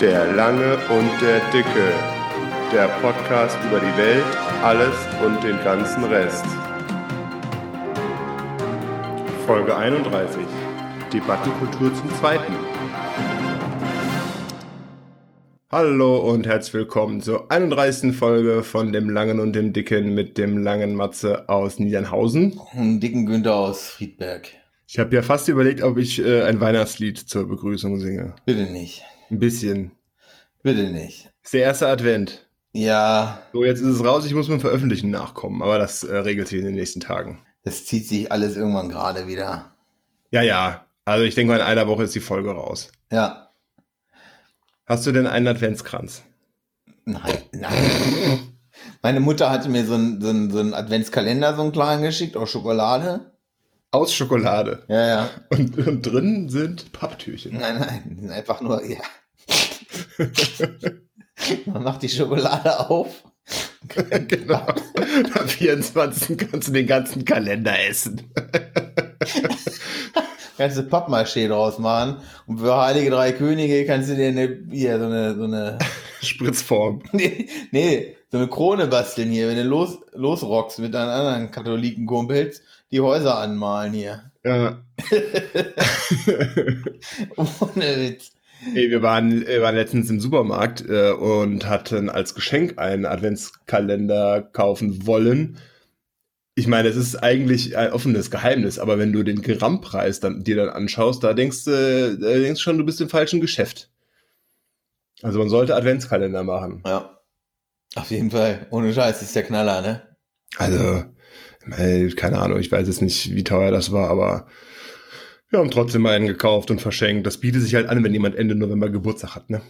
Der Lange und der Dicke. Der Podcast über die Welt, alles und den ganzen Rest. Folge 31. Debattenkultur zum Zweiten. Hallo und herzlich willkommen zur 31. Folge von dem Langen und dem Dicken mit dem langen Matze aus Niedernhausen. Einen dicken Günther aus Friedberg. Ich habe ja fast überlegt, ob ich äh, ein Weihnachtslied zur Begrüßung singe. Bitte nicht. Ein bisschen. Bitte nicht. Ist der erste Advent. Ja, So, jetzt ist es raus, ich muss mit dem Veröffentlichen nachkommen, aber das äh, regelt sich in den nächsten Tagen. das zieht sich alles irgendwann gerade wieder. Ja, ja. Also ich denke mal, in einer Woche ist die Folge raus. Ja. Hast du denn einen Adventskranz? Nein, nein. Meine Mutter hatte mir so einen, so einen, so einen Adventskalender, so einen kleinen geschickt, aus Schokolade. Aus Schokolade. Ja, ja. Und, und drin sind Papptürchen. Nein, nein, die sind einfach nur, ja. Man macht die Schokolade auf. genau. Am 24. kannst du den ganzen Kalender essen. Kannst du Pappmaché draus machen. Und für Heilige Drei Könige kannst du dir eine, hier, so eine, so eine, Spritzform. nee, nee, so eine Krone basteln hier, wenn du los, losrockst mit deinen anderen Katholikenkumpels, die Häuser anmalen hier. Ja. Ohne Witz. Ey, wir waren, wir waren letztens im Supermarkt äh, und hatten als Geschenk einen Adventskalender kaufen wollen. Ich meine, es ist eigentlich ein offenes Geheimnis, aber wenn du den Grammpreis dann, dir dann anschaust, da denkst du da denkst schon, du bist im falschen Geschäft. Also man sollte Adventskalender machen. Ja. Auf jeden Fall. Ohne Scheiß, ist der Knaller, ne? Also, äh, keine Ahnung, ich weiß jetzt nicht, wie teuer das war, aber wir haben trotzdem mal einen gekauft und verschenkt. Das bietet sich halt an, wenn jemand Ende November Geburtstag hat, ne?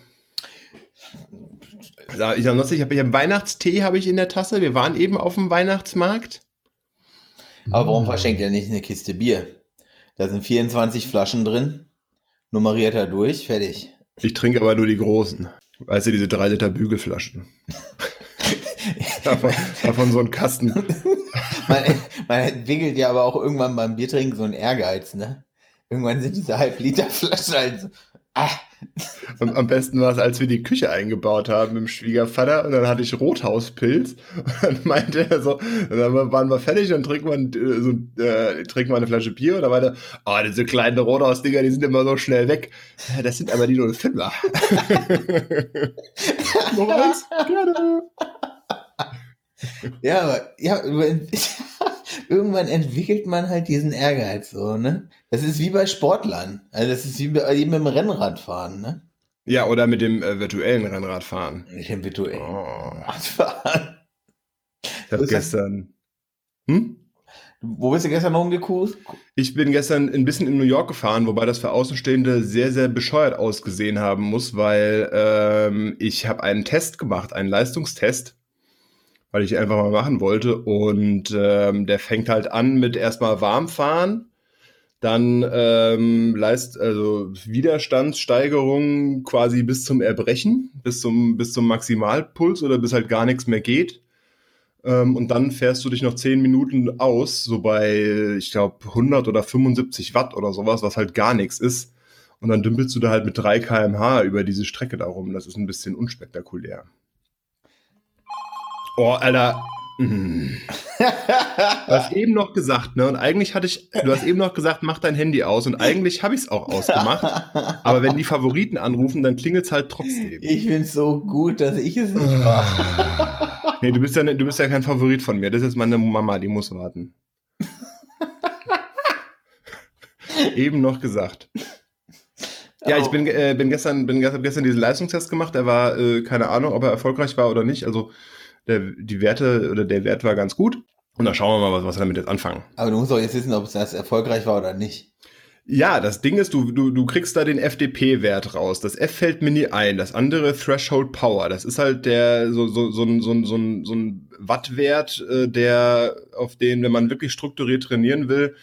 Ja, Ich habe ich hab, ich hab Weihnachtstee habe ich in der Tasse. Wir waren eben auf dem Weihnachtsmarkt. Aber warum verschenkt er nicht eine Kiste Bier? Da sind 24 Flaschen drin. Nummeriert er durch, fertig. Ich trinke aber nur die großen. Weißt du, diese 3 Liter Bügelflaschen. davon, davon so ein Kasten. Man, man entwickelt ja aber auch irgendwann beim Biertrinken so einen Ehrgeiz, ne? Irgendwann sind diese Halb-Liter-Flaschen halt so, ah, Und am besten war es, als wir die Küche eingebaut haben mit dem Schwiegervater und dann hatte ich Rothauspilz und dann meinte er so, dann waren wir fertig und trinken wir, äh, so, äh, trinken wir eine Flasche Bier und dann meinte er, oh, diese kleinen Rothaus-Dinger, die sind immer so schnell weg. Ja, Das sind aber die 05er. Noch eins? Gerne. Ja, aber, ja, irgendwann entwickelt man halt diesen Ehrgeiz so, ne? Das ist wie bei Sportlern. Also das ist wie bei jedem mit dem Rennradfahren, ne? Ja, oder mit dem äh, virtuellen Rennradfahren. Nicht im virtuellen Oh, Radfahren. ich habe das? gestern... Hm? Wo bist du gestern rumgekust? Ich bin gestern ein bisschen in New York gefahren, wobei das für Außenstehende sehr, sehr bescheuert ausgesehen haben muss, weil ähm, ich habe einen Test gemacht, einen Leistungstest, weil ich einfach mal machen wollte. Und ähm, der fängt halt an mit erstmal warm fahren, dann ähm, Leist, also Widerstandssteigerung quasi bis zum Erbrechen, bis zum, bis zum Maximalpuls oder bis halt gar nichts mehr geht. Ähm, und dann fährst du dich noch 10 Minuten aus, so bei, ich glaube, 100 oder 75 Watt oder sowas, was halt gar nichts ist. Und dann dümpelst du da halt mit 3 km/h über diese Strecke darum. Das ist ein bisschen unspektakulär. Oh, Alter. Mm. Du hast eben noch gesagt, ne? Und eigentlich hatte ich, du hast eben noch gesagt, mach dein Handy aus. Und eigentlich habe ich es auch ausgemacht. Aber wenn die Favoriten anrufen, dann klingelt es halt trotzdem. Ich find's so gut, dass ich es nicht war. Nee, du bist ja, ne- du bist ja kein Favorit von mir. Das ist meine Mama, die muss warten. Eben noch gesagt. Ja, ich bin, äh, bin gestern, bin gestern, gestern diesen Leistungstest gemacht. Der war, äh, keine Ahnung, ob er erfolgreich war oder nicht. Also der, die Werte oder der Wert war ganz gut. Und dann schauen wir mal, was, was wir damit jetzt anfangen. Aber du musst doch jetzt wissen, ob es das erfolgreich war oder nicht. Ja, das Ding ist, du, du, du kriegst da den FDP-Wert raus. Das F fällt mir nie ein. Das andere Threshold Power. Das ist halt der so, so, so, ein- so, ein- so, ein- so ein Wattwert, äh, der, auf den, wenn man wirklich strukturiert trainieren will,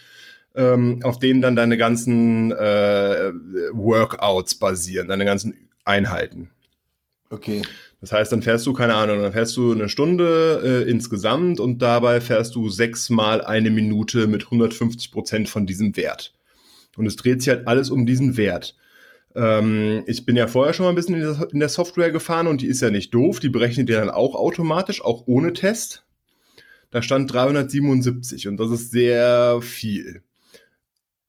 ähm, auf denen dann deine ganzen äh, Workouts basieren, deine ganzen Einheiten. Okay. Das heißt, dann fährst du, keine Ahnung, dann fährst du eine Stunde äh, insgesamt und dabei fährst du sechsmal eine Minute mit 150 Prozent von diesem Wert. Und es dreht sich halt alles um diesen Wert. Ähm, ich bin ja vorher schon mal ein bisschen in der, in der, Software gefahren und die ist ja nicht doof. Die berechnet dir dann auch automatisch, auch ohne Test. Da stand 377 und das ist sehr viel.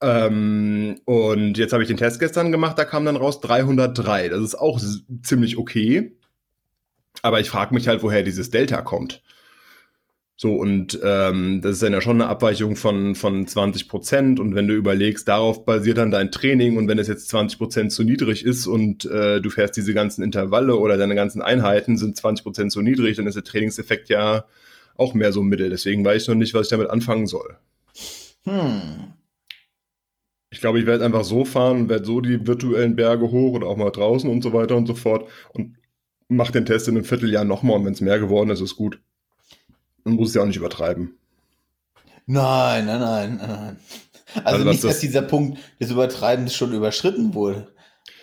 Ähm, und jetzt habe ich den Test gestern gemacht, da kam dann raus 303. Das ist auch ziemlich okay. Aber ich frage mich halt, woher dieses Delta kommt. So, und ähm, das ist dann ja schon eine Abweichung von, von 20 Prozent. Und wenn du überlegst, darauf basiert dann dein Training und wenn es jetzt 20 Prozent zu niedrig ist und äh, du fährst diese ganzen Intervalle oder deine ganzen Einheiten sind 20 Prozent zu niedrig, dann ist der Trainingseffekt ja auch mehr so Mittel. Deswegen weiß ich noch nicht, was ich damit anfangen soll. Hm. Ich glaube, ich werde einfach so fahren, werde so die virtuellen Berge hoch oder auch mal draußen und so weiter und so fort und mache den Test in einem Vierteljahr nochmal und wenn es mehr geworden ist, ist gut. Man muss es ja auch nicht übertreiben. Nein, nein, nein, nein. Also, also nicht, dass dieser Punkt des Übertreibens schon überschritten wurde.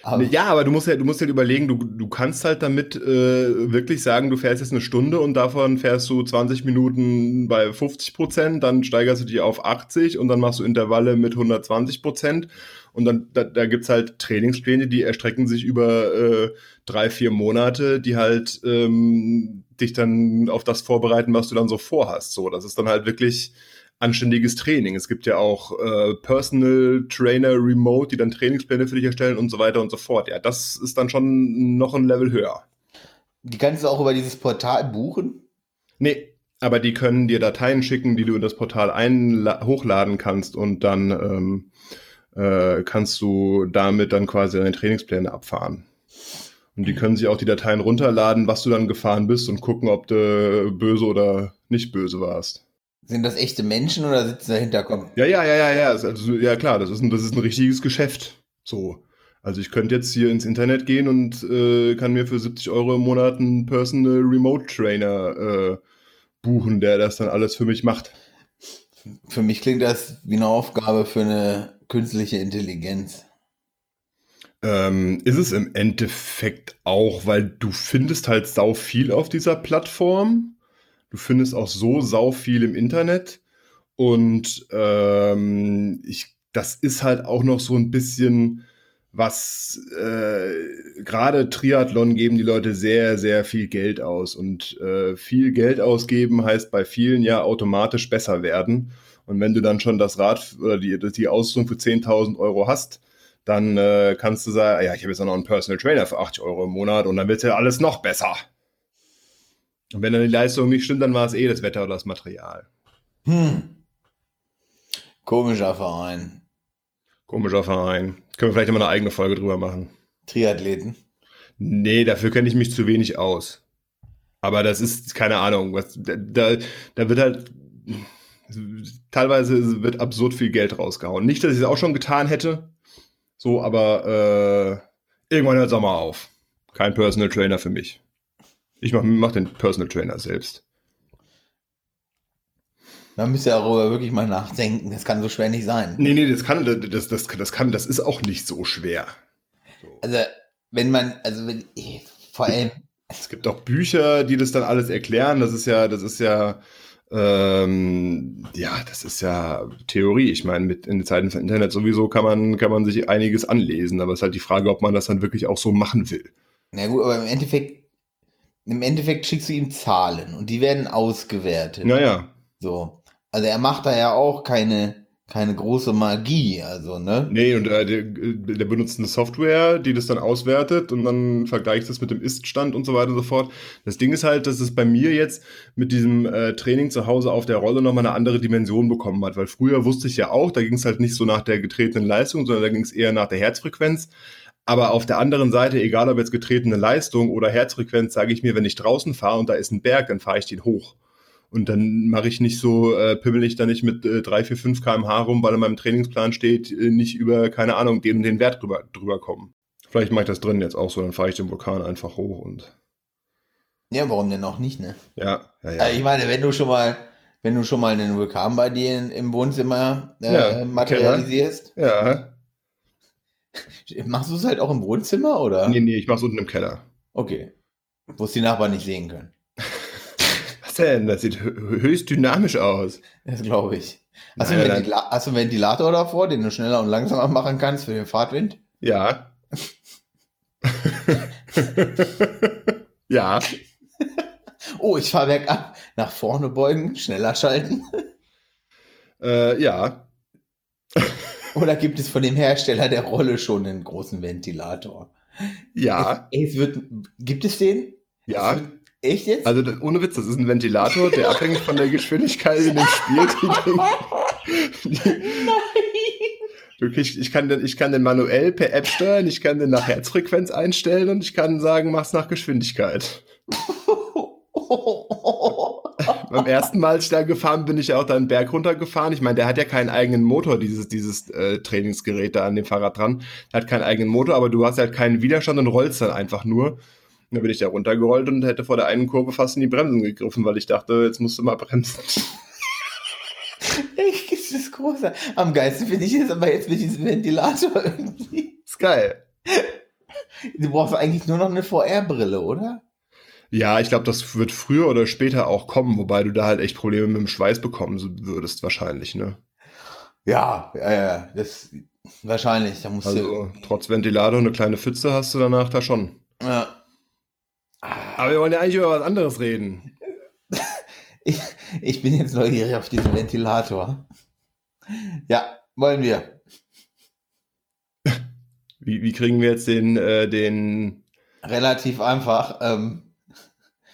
Aber ja, aber du musst ja, du musst ja überlegen, du, du kannst halt damit äh, wirklich sagen, du fährst jetzt eine Stunde und davon fährst du 20 Minuten bei 50 Prozent, dann steigerst du die auf 80 und dann machst du Intervalle mit 120 Prozent und dann da, da gibt's halt Trainingspläne, die erstrecken sich über äh, drei, vier Monate, die halt ähm, dich dann auf das vorbereiten, was du dann so vorhast. So, das ist dann halt wirklich anständiges Training. Es gibt ja auch äh, Personal Trainer Remote, die dann Trainingspläne für dich erstellen und so weiter und so fort. Ja, das ist dann schon noch ein Level höher. Die kannst du auch über dieses Portal buchen? Nee, aber die können dir Dateien schicken, die du in das Portal hochladen kannst und dann ähm, äh, kannst du damit dann quasi deine Trainingspläne abfahren. Und die können sich auch die Dateien runterladen, was du dann gefahren bist und gucken, ob du böse oder nicht böse warst. Sind das echte Menschen oder sitzen dahinter? Komm. Ja, ja, ja, ja, ja. Also, ja, klar, das ist, ein, das ist ein richtiges Geschäft. So. Also ich könnte jetzt hier ins Internet gehen und äh, kann mir für 70 Euro im Monat einen Personal Remote Trainer äh, buchen, der das dann alles für mich macht. Für mich klingt das wie eine Aufgabe für eine künstliche Intelligenz. Ähm, ist es im Endeffekt auch, weil du findest halt sau viel auf dieser Plattform. Du findest auch so sau viel im Internet. Und ähm, ich, das ist halt auch noch so ein bisschen was äh, gerade Triathlon geben die Leute sehr, sehr viel Geld aus. Und äh, viel Geld ausgeben heißt bei vielen ja automatisch besser werden. Und wenn du dann schon das Rad oder die, die Ausrüstung für 10.000 Euro hast, dann äh, kannst du sagen, ja, ich habe jetzt auch noch einen Personal Trainer für 80 Euro im Monat und dann wird ja alles noch besser. Und wenn dann die Leistung nicht stimmt, dann war es eh das Wetter oder das Material. Hm. Komischer Verein. Komischer Verein. Können wir vielleicht immer eine eigene Folge drüber machen. Triathleten? Nee, dafür kenne ich mich zu wenig aus. Aber das ist, keine Ahnung, was, da, da wird halt, teilweise wird absurd viel Geld rausgehauen. Nicht, dass ich es auch schon getan hätte, so, aber äh, irgendwann hört es auch mal auf. Kein Personal Trainer für mich. Ich mache mach den Personal Trainer selbst. Man müsste darüber wirklich mal nachdenken. Das kann so schwer nicht sein. Nee, nee, das kann, das, das, das kann, das ist auch nicht so schwer. So. Also, wenn man, also wenn, vor allem. Es gibt auch Bücher, die das dann alles erklären. Das ist ja, das ist ja, ähm, ja, das ist ja Theorie. Ich meine, mit in den Zeiten von Internet sowieso kann man, kann man sich einiges anlesen, aber es ist halt die Frage, ob man das dann wirklich auch so machen will. Na gut, aber im Endeffekt, im Endeffekt schickst du ihm Zahlen und die werden ausgewertet. Naja. So. Also er macht da ja auch keine, keine große Magie, also, ne? Nee, und äh, der, der, benutzt eine Software, die das dann auswertet und dann vergleicht das mit dem Ist-Stand und so weiter und so fort. Das Ding ist halt, dass es bei mir jetzt mit diesem äh, Training zu Hause auf der Rolle nochmal eine andere Dimension bekommen hat, weil früher wusste ich ja auch, da ging es halt nicht so nach der getretenen Leistung, sondern da ging es eher nach der Herzfrequenz. Aber auf der anderen Seite, egal ob jetzt getretene Leistung oder Herzfrequenz, sage ich mir, wenn ich draußen fahre und da ist ein Berg, dann fahre ich den hoch. Und dann mache ich nicht so, äh, pimmel ich da nicht mit äh, 3, 4, 5 kmh rum, weil in meinem Trainingsplan steht, äh, nicht über, keine Ahnung, den den Wert drüber, drüber kommen. Vielleicht mache ich das drin jetzt auch so, dann fahre ich den Vulkan einfach hoch und. Ja, warum denn auch nicht, ne? Ja, ja, ja. Also ich meine, wenn du schon mal, wenn du schon mal einen Vulkan bei dir im Wohnzimmer äh, ja, materialisierst. Ja. Machst du es halt auch im Wohnzimmer, oder? Nee, nee, ich mach's unten im Keller. Okay. Wo es die Nachbarn nicht sehen können. Was denn? Das sieht höchst dynamisch aus. Das glaube ich. Hast, naja, du Ventila hast du einen Ventilator davor, den du schneller und langsamer machen kannst für den Fahrtwind? Ja, ja. Oh, ich fahre bergab. Nach vorne beugen, schneller schalten. Äh, ja. Oder gibt es von dem Hersteller der Rolle schon einen großen Ventilator? Ja. Es, es wird, gibt es den? Ja. Es wird, echt jetzt? Also ohne Witz, das ist ein Ventilator, der abhängig von der Geschwindigkeit in dem Spiel. Die, die, du kriegst, ich, kann den, ich kann den manuell per App steuern, ich kann den nach Herzfrequenz einstellen und ich kann sagen, mach's nach Geschwindigkeit. Beim ersten Mal, als ich da gefahren bin, bin ich ja auch da einen Berg runtergefahren. Ich meine, der hat ja keinen eigenen Motor, dieses, dieses äh, Trainingsgerät da an dem Fahrrad dran. Der hat keinen eigenen Motor, aber du hast halt keinen Widerstand und rollst dann einfach nur. Und dann bin ich da runtergerollt und hätte vor der einen Kurve fast in die Bremsen gegriffen, weil ich dachte, jetzt musst du mal bremsen. Echt, das ist großer. Am geilsten finde ich es aber jetzt mit diesem Ventilator irgendwie. Ist geil. Du brauchst eigentlich nur noch eine VR-Brille, oder? Ja, ich glaube, das wird früher oder später auch kommen, wobei du da halt echt Probleme mit dem Schweiß bekommen würdest, wahrscheinlich, ne? Ja, ja, ja, das wahrscheinlich. Da musst Also trotz Ventilator eine kleine Pfütze hast du danach da schon. Ja. Aber wir wollen ja eigentlich über was anderes reden. Ich, ich bin jetzt neugierig auf diesen Ventilator. Ja, wollen wir. Wie, wie kriegen wir jetzt den, äh, den, Relativ einfach. Ähm,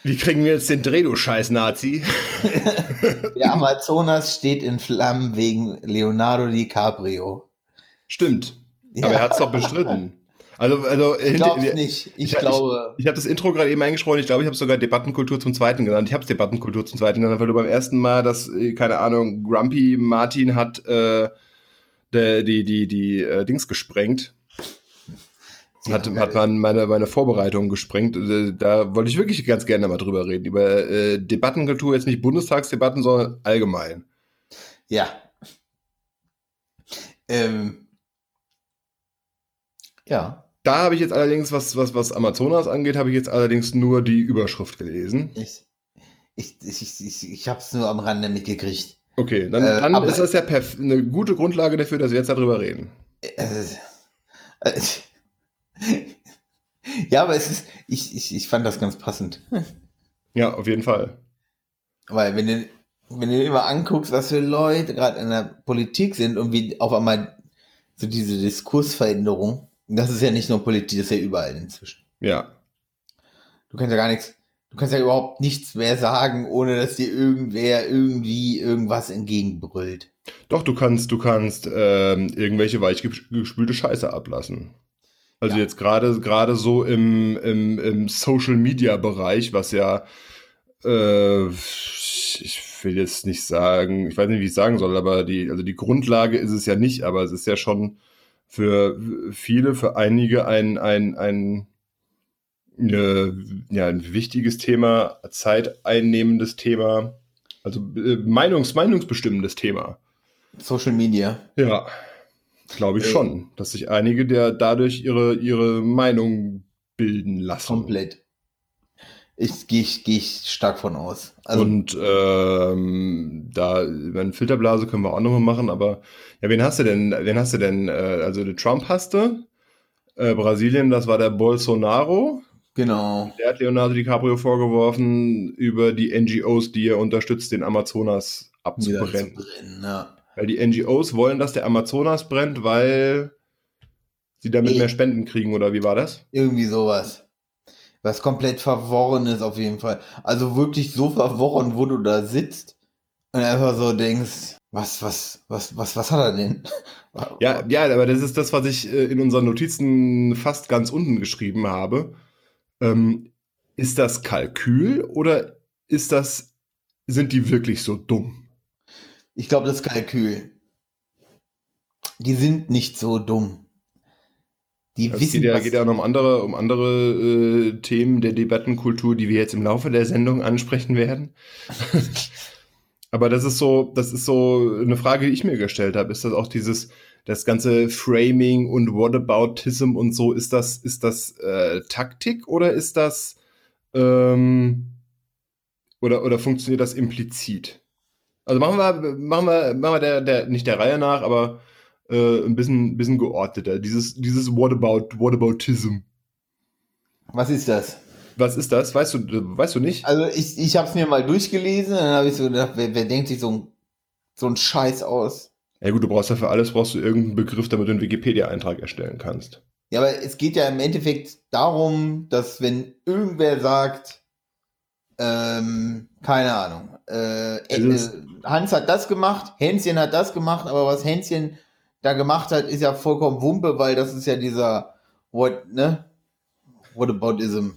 wie kriegen wir jetzt den Dreh, du scheiß Nazi? der Amazonas steht in Flammen wegen Leonardo DiCaprio. Stimmt. Aber er hat es doch bestritten. Also, also Ich glaube nicht. Ich, ich- glaube. Ich habe das Intro gerade eben eingesprochen. Ich glaube, ich habe sogar Debattenkultur zum Zweiten genannt. Ich habe es Debattenkultur zum Zweiten genannt, weil du beim ersten Mal, dass äh, keine Ahnung, Grumpy Martin hat äh, der, die die die äh, Dings gesprengt. Hat, Ja, hat man meine, meine Vorbereitung gesprengt. Äh, Da wollte ich wirklich ganz gerne mal drüber reden. Über äh, Debattenkultur, jetzt nicht Bundestagsdebatten, sondern allgemein. Ja. Ähm, ja, Da habe ich jetzt allerdings, was, was, was Amazonas angeht, habe ich jetzt allerdings nur die Überschrift gelesen. ich, ich, ich, ich, ich, habe es nur am Rande mitgekriegt. Okay, dann, Äh, dann aber- ist das ja eine gute Grundlage dafür, dass wir jetzt darüber reden. Äh, äh, ja, aber es ist, ich, ich, ich fand das ganz passend. Ja, auf jeden Fall. Weil wenn du, wenn du dir immer anguckst, was für Leute gerade in der Politik sind und wie auf einmal so diese Diskursveränderung, das ist ja nicht nur Politik, das ist ja überall inzwischen. Ja. Du kannst ja gar nichts, du kannst ja überhaupt nichts mehr sagen, ohne dass dir irgendwer irgendwie irgendwas entgegenbrüllt. Doch, du kannst, du kannst ähm, irgendwelche weichgespülte Scheiße ablassen. Also Ja. jetzt gerade gerade so im, im, im Social Media Bereich, was ja äh, ich will jetzt nicht sagen, ich weiß nicht, wie ich sagen soll, aber die, also die Grundlage ist es ja nicht, aber es ist ja schon für viele, für einige ein, ein, ein, äh, ja, ein wichtiges Thema, zeiteinnehmendes Thema, also äh, Meinungs, meinungsbestimmendes Thema. Social Media. Ja, glaube ich Äh. schon, dass sich einige der dadurch ihre, ihre Meinung bilden lassen. Komplett. Ich gehe ich, geh ich stark von aus. Also, Und ähm, da, eine Filterblase können wir auch nochmal machen, aber ja, wen hast du denn, wen hast du denn, äh, also den Trump hast du, äh, Brasilien, das war der Bolsonaro, genau. der hat Leonardo DiCaprio vorgeworfen, über die NGOs, die er unterstützt, den Amazonas abzubrennen. zu brennen, ja. Weil die NGOs wollen, dass der Amazonas brennt, weil sie damit Nee. mehr Spenden kriegen, oder wie war das? Irgendwie sowas. Was komplett verworren ist auf jeden Fall. Also wirklich so verworren, wo du da sitzt und einfach so denkst, was, was, was, was, was hat er denn? Ja, ja, aber das ist das, was ich äh, in unseren Notizen fast ganz unten geschrieben habe. Ähm, ist das Kalkül oder ist das, sind die wirklich so dumm? Ich glaube, das ist Kalkül. Die sind nicht so dumm. Die Es wissen, geht ja, geht ja noch um andere, um andere äh, Themen der Debattenkultur, die wir jetzt im Laufe der Sendung ansprechen werden. Aber das ist so, das ist so eine Frage, die ich mir gestellt habe. Ist das auch dieses, das ganze Framing und Whataboutism und so, ist das, ist das äh, Taktik oder ist das ähm, oder, oder funktioniert das implizit? Also machen wir, machen wir, machen wir der, der, nicht der Reihe nach, aber äh, ein bisschen, bisschen geordneter. Dieses, dieses Whatabout, Whataboutism. Was ist das? Was ist das? Weißt du, weißt du nicht? Also ich, ich habe es mir mal durchgelesen, dann habe ich so gedacht, wer, wer denkt sich so ein, so ein Scheiß aus? Ja gut, du brauchst ja für alles brauchst du irgendeinen Begriff, damit du einen Wikipedia-Eintrag erstellen kannst. Ja, aber es geht ja im Endeffekt darum, dass wenn irgendwer sagt, ähm, keine Ahnung, äh, äh, Hans hat das gemacht, Hänschen hat das gemacht, aber was Hänschen da gemacht hat, ist ja vollkommen Wumpe, weil das ist ja dieser what, ne? Whataboutism,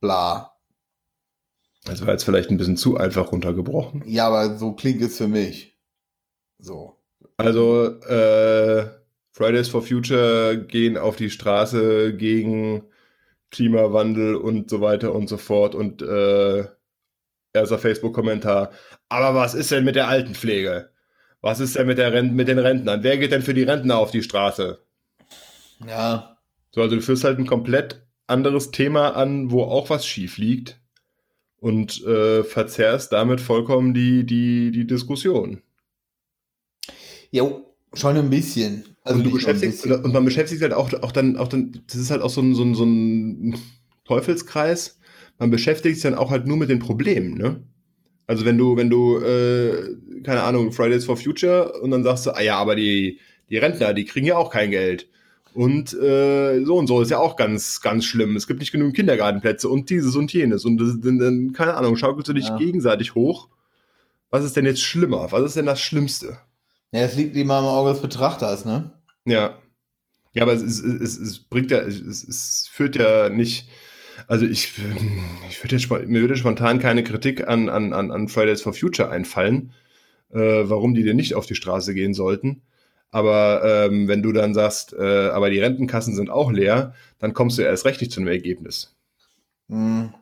bla. Das war jetzt vielleicht ein bisschen zu einfach runtergebrochen. Ja, aber so klingt es für mich. So. Also, äh, Fridays for Future gehen auf die Straße gegen Klimawandel und so weiter und so fort und äh, erster Facebook-Kommentar. Aber was ist denn mit der Altenpflege? Was ist denn mit, der Rent mit den Rentnern? Wer geht denn für die Rentner auf die Straße? Ja. So, also du führst halt ein komplett anderes Thema an, wo auch was schief liegt und äh, verzerrst damit vollkommen die, die, die Diskussion. Jo, schon ein bisschen. Also und, du beschäftigst, und man beschäftigt halt auch, auch dann, auch dann, das ist halt auch so ein, so ein, so ein Teufelskreis. Man beschäftigt sich dann auch halt nur mit den Problemen, ne? Also wenn du, wenn du, äh, keine Ahnung, Fridays for Future und dann sagst du, ah ja, aber die, die Rentner, die kriegen ja auch kein Geld. Und äh, so und so ist ja auch ganz, ganz schlimm. Es gibt nicht genug Kindergartenplätze und dieses und jenes. Und das, dann, dann, keine Ahnung, schaukelst du dich ja. gegenseitig hoch. Was ist denn jetzt schlimmer? Was ist denn das Schlimmste? Ja, es liegt immer im Auge des Betrachters, ne? Ja. Ja, aber es, es, es, es bringt ja, es, es führt ja nicht also ich, ich würde jetzt, mir würde spontan keine Kritik an, an, an Fridays for Future einfallen, äh, warum die denn nicht auf die Straße gehen sollten. Aber ähm, wenn du dann sagst, äh, aber die Rentenkassen sind auch leer, dann kommst du erst recht nicht zu einem Ergebnis. Hm.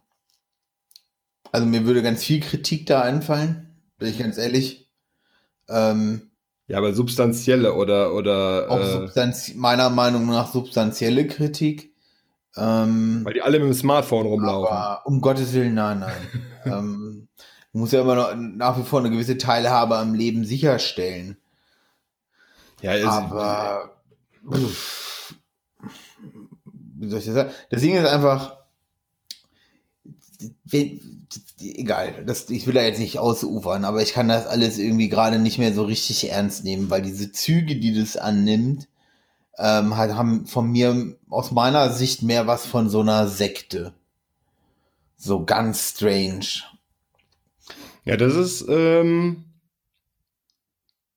Also mir würde ganz viel Kritik da einfallen, bin ich ganz ehrlich. Ähm, ja, aber substanzielle oder oder auch äh, meiner Meinung nach substanzielle Kritik. Ähm, Weil die alle mit dem Smartphone rumlaufen. Aber um Gottes Willen, nein, nein. ähm, du musst ja immer noch nach wie vor eine gewisse Teilhabe am Leben sicherstellen. Ja, ist, aber pff, wie soll ich das sagen? Das Ding ist einfach, egal, das, ich will da jetzt nicht ausufern, aber ich kann das alles irgendwie gerade nicht mehr so richtig ernst nehmen, weil diese Züge, die das annimmt, ähm, halt haben von mir aus meiner Sicht mehr was von so einer Sekte. So ganz strange. Ja, das ist, ähm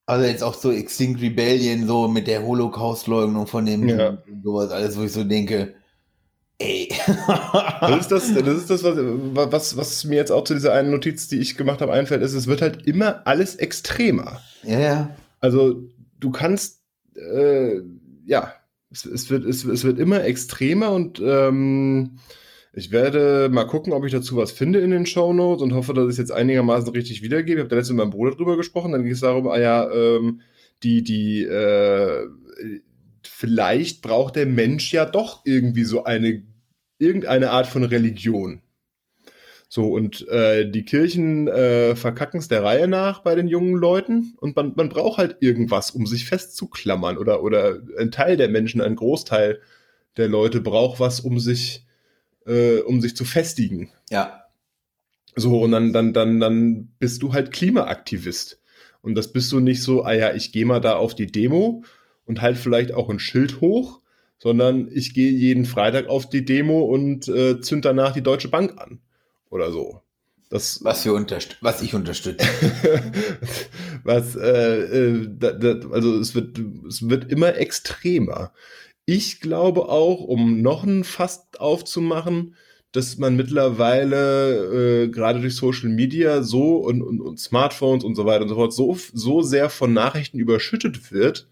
also jetzt auch so Extinct Rebellion, so mit der Holocaust-Leugnung von dem ja. sowas, alles, wo ich so denke, ey. das ist das, das, ist das was, was, was mir jetzt auch zu dieser einen Notiz, die ich gemacht habe, einfällt, ist, es wird halt immer alles extremer. Ja, ja. Also du kannst äh, ja, es, es, wird, es, es wird immer extremer und ähm, ich werde mal gucken, ob ich dazu was finde in den Show Notes und hoffe, dass ich es jetzt einigermaßen richtig wiedergebe. Ich habe da letztens mit meinem Bruder drüber gesprochen, dann ging es darum, ah ja, ähm, die, die, äh, vielleicht braucht der Mensch ja doch irgendwie so eine, irgendeine Art von Religion. So, und äh, die Kirchen äh, verkacken es der Reihe nach bei den jungen Leuten und man, man braucht halt irgendwas, um sich festzuklammern. Oder, oder ein Teil der Menschen, ein Großteil der Leute braucht was, um sich, äh, um sich zu festigen. Ja. So, und dann, dann, dann, dann bist du halt Klimaaktivist. Und das bist du nicht so, ah ja, ich gehe mal da auf die Demo und halt vielleicht auch ein Schild hoch, sondern ich gehe jeden Freitag auf die Demo und äh, zünd danach die Deutsche Bank an oder so. Das, was, wir unterst was ich unterstütze. was, äh, äh, da, da, also es wird, es wird immer extremer. Ich glaube auch, um noch ein Fass aufzumachen, dass man mittlerweile äh, gerade durch Social Media so und, und, und Smartphones und so weiter und so fort so, so sehr von Nachrichten überschüttet wird,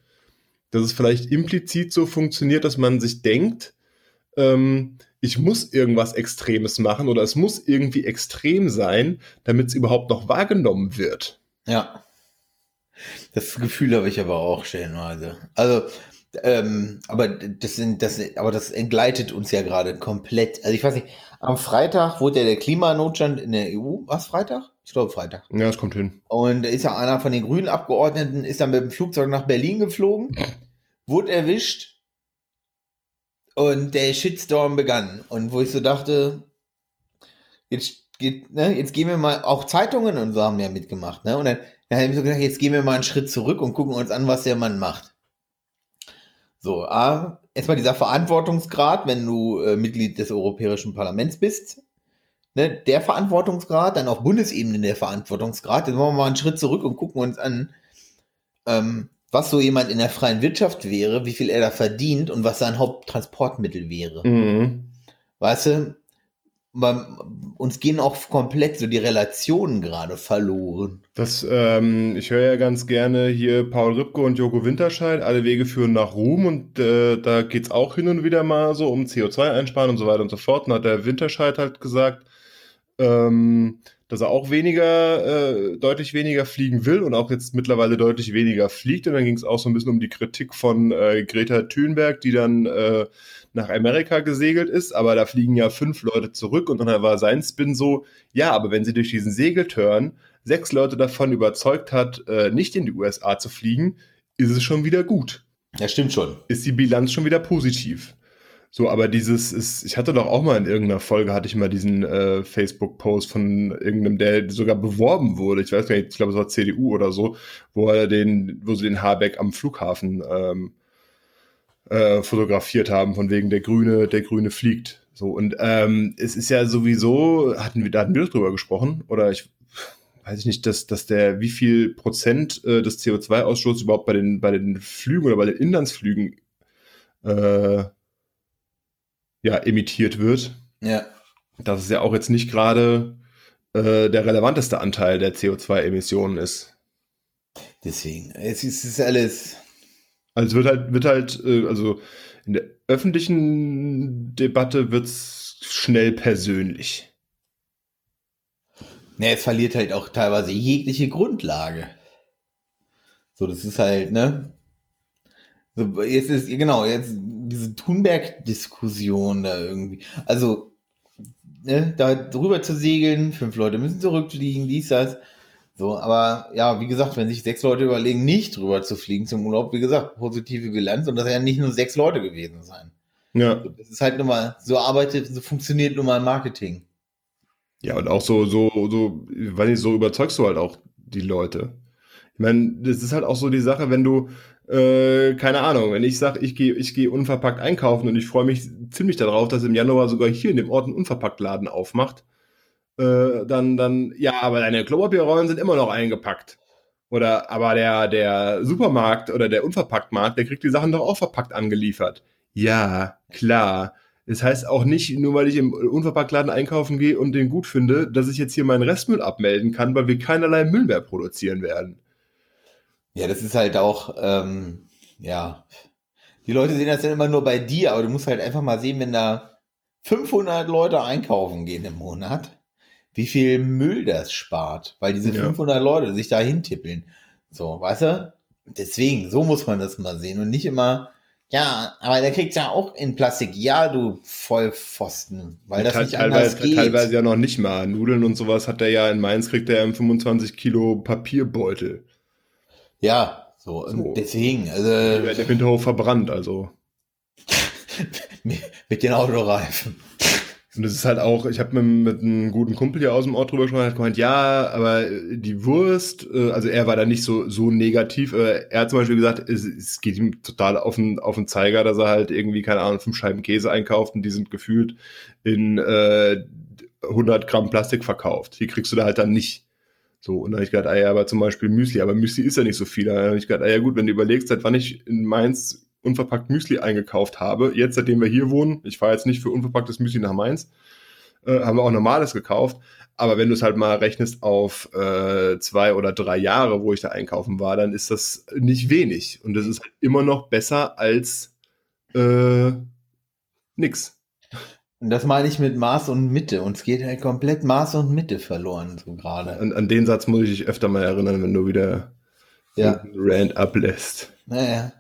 dass es vielleicht implizit so funktioniert, dass man sich denkt, ähm, ich muss irgendwas Extremes machen oder es muss irgendwie extrem sein, damit es überhaupt noch wahrgenommen wird. Ja. Das Gefühl habe ich aber auch stellenweise. Also, ähm, aber das sind, das, aber das entgleitet uns ja gerade komplett. Also ich weiß nicht, am Freitag wurde ja der Klimanotstand in der EU. Was Freitag? Ich glaube Freitag. Ja, es kommt hin. Und ist ja einer von den grünen Abgeordneten, ist dann mit dem Flugzeug nach Berlin geflogen wurde erwischt und der Shitstorm begann. Und wo ich so dachte, jetzt, geht, ne, jetzt gehen wir mal, auch Zeitungen und so haben ja mitgemacht, ne? Und dann, dann habe ich so gedacht, jetzt gehen wir mal einen Schritt zurück und gucken uns an, was der Mann macht. So, A, erstmal dieser Verantwortungsgrad, wenn du äh, Mitglied des Europäischen Parlaments bist. Ne, der Verantwortungsgrad, dann auf Bundesebene der Verantwortungsgrad. Jetzt machen wir mal einen Schritt zurück und gucken uns an, ähm, was so jemand in der freien Wirtschaft wäre, wie viel er da verdient und was sein Haupttransportmittel wäre. Mhm. Weißt du, man, uns gehen auch komplett so die Relationen gerade verloren. Das, ähm, ich höre ja ganz gerne hier Paul Ripke und Joko Winterscheid, alle Wege führen nach Ruhm und äh, da geht's auch hin und wieder mal so um CO2 einsparen und so weiter und so fort. Und hat der Winterscheid halt gesagt, ähm, dass er auch weniger, äh, deutlich weniger fliegen will und auch jetzt mittlerweile deutlich weniger fliegt. Und dann ging es auch so ein bisschen um die Kritik von äh, Greta Thunberg, die dann äh, nach Amerika gesegelt ist, aber da fliegen ja fünf Leute zurück und dann war sein Spin so, ja, aber wenn sie durch diesen Segeltörn sechs Leute davon überzeugt hat, äh, nicht in die USA zu fliegen, ist es schon wieder gut. Ja, stimmt schon. Ist die Bilanz schon wieder positiv. So, aber dieses ist, ich hatte doch auch mal in irgendeiner Folge, hatte ich mal diesen äh, Facebook-Post von irgendeinem, der sogar beworben wurde. Ich weiß gar nicht, ich glaube, es war CDU oder so, wo er den, wo sie den Habeck am Flughafen ähm, äh, fotografiert haben, von wegen der Grüne, der Grüne fliegt. So, und ähm, es ist ja sowieso, hatten wir, da hatten wir drüber gesprochen, oder ich weiß ich nicht, dass, dass der, wie viel Prozent äh, des CO2-Ausstoßes überhaupt bei den, bei den Flügen oder bei den Inlandsflügen äh, ja, emittiert wird. Ja. Dass es ja auch jetzt nicht gerade äh, der relevanteste Anteil der CO2-Emissionen ist. Deswegen, es ist, es ist alles. Also wird halt, wird halt, äh, also in der öffentlichen Debatte wird es schnell persönlich. Ne, es verliert halt auch teilweise jegliche Grundlage. So, das ist halt, ne? So, jetzt ist, genau, jetzt diese Thunberg-Diskussion da irgendwie. Also, ne, da drüber zu segeln, fünf Leute müssen zurückfliegen, dies, das. So, aber ja, wie gesagt, wenn sich sechs Leute überlegen, nicht drüber zu fliegen zum Urlaub, wie gesagt, positive Bilanz und das ja nicht nur sechs Leute gewesen sein. Ja. Das ist halt nun mal, so arbeitet, so funktioniert nun mal Marketing. Ja, und auch so, so, so, weiß nicht, so überzeugst du halt auch die Leute. Ich meine, das ist halt auch so die Sache, wenn du, äh, keine Ahnung, wenn ich sage, ich gehe ich geh unverpackt einkaufen und ich freue mich ziemlich darauf, dass im Januar sogar hier in dem Ort ein Unverpacktladen aufmacht, äh, dann, dann, ja, aber deine Klopapierrollen sind immer noch eingepackt. Oder, aber der, der Supermarkt oder der Unverpacktmarkt, der kriegt die Sachen doch auch verpackt angeliefert. Ja, klar. Das heißt auch nicht, nur weil ich im Unverpacktladen einkaufen gehe und den gut finde, dass ich jetzt hier meinen Restmüll abmelden kann, weil wir keinerlei Müll mehr produzieren werden. Ja, das ist halt auch, ähm, ja. Die Leute sehen das dann immer nur bei dir, aber du musst halt einfach mal sehen, wenn da 500 Leute einkaufen gehen im Monat, wie viel Müll das spart, weil diese Ja. 500 Leute sich da hintippeln. So, weißt du? Deswegen, so muss man das mal sehen und nicht immer, ja, aber der kriegt ja auch in Plastik. Ja, du Vollpfosten, weil das nicht anders teilweise, geht. teilweise ja noch nicht mal. Nudeln und sowas hat er ja in Mainz, kriegt er ja im 25 Kilo Papierbeutel. Ja, so, und So. deswegen, Der also wird im Hinterhof verbrannt, also. mit, den Autoreifen. Und das ist halt auch, ich habe mit, mit einem guten Kumpel hier aus dem Ort drüber gesprochen, hat gemeint, ja, aber die Wurst, äh, also er war da nicht so, so negativ. Er hat zum Beispiel gesagt, es, es geht ihm total auf den, auf den Zeiger, dass er halt irgendwie, keine Ahnung, fünf Scheiben Käse einkauft und die sind gefühlt in äh, 100 Gramm Plastik verkauft. Die kriegst du da halt dann nicht. So, und dann habe ich gedacht, ah ja, aber zum Beispiel Müsli, aber Müsli ist ja nicht so viel. Dann habe ich gedacht, ah ja gut, wenn du überlegst, seit wann ich in Mainz unverpackt Müsli eingekauft habe, jetzt seitdem wir hier wohnen, ich fahre jetzt nicht für unverpacktes Müsli nach Mainz, äh, haben wir auch normales gekauft. Aber wenn du es halt mal rechnest auf äh, zwei oder drei Jahre, wo ich da einkaufen war, dann ist das nicht wenig. Und das ist halt immer noch besser als äh, nix. Und das meine ich mit Maß und Mitte. Uns geht halt komplett Maß und Mitte verloren, so gerade. An, an den Satz muss ich dich öfter mal erinnern, wenn du wieder Ja. Rant ablässt. Naja.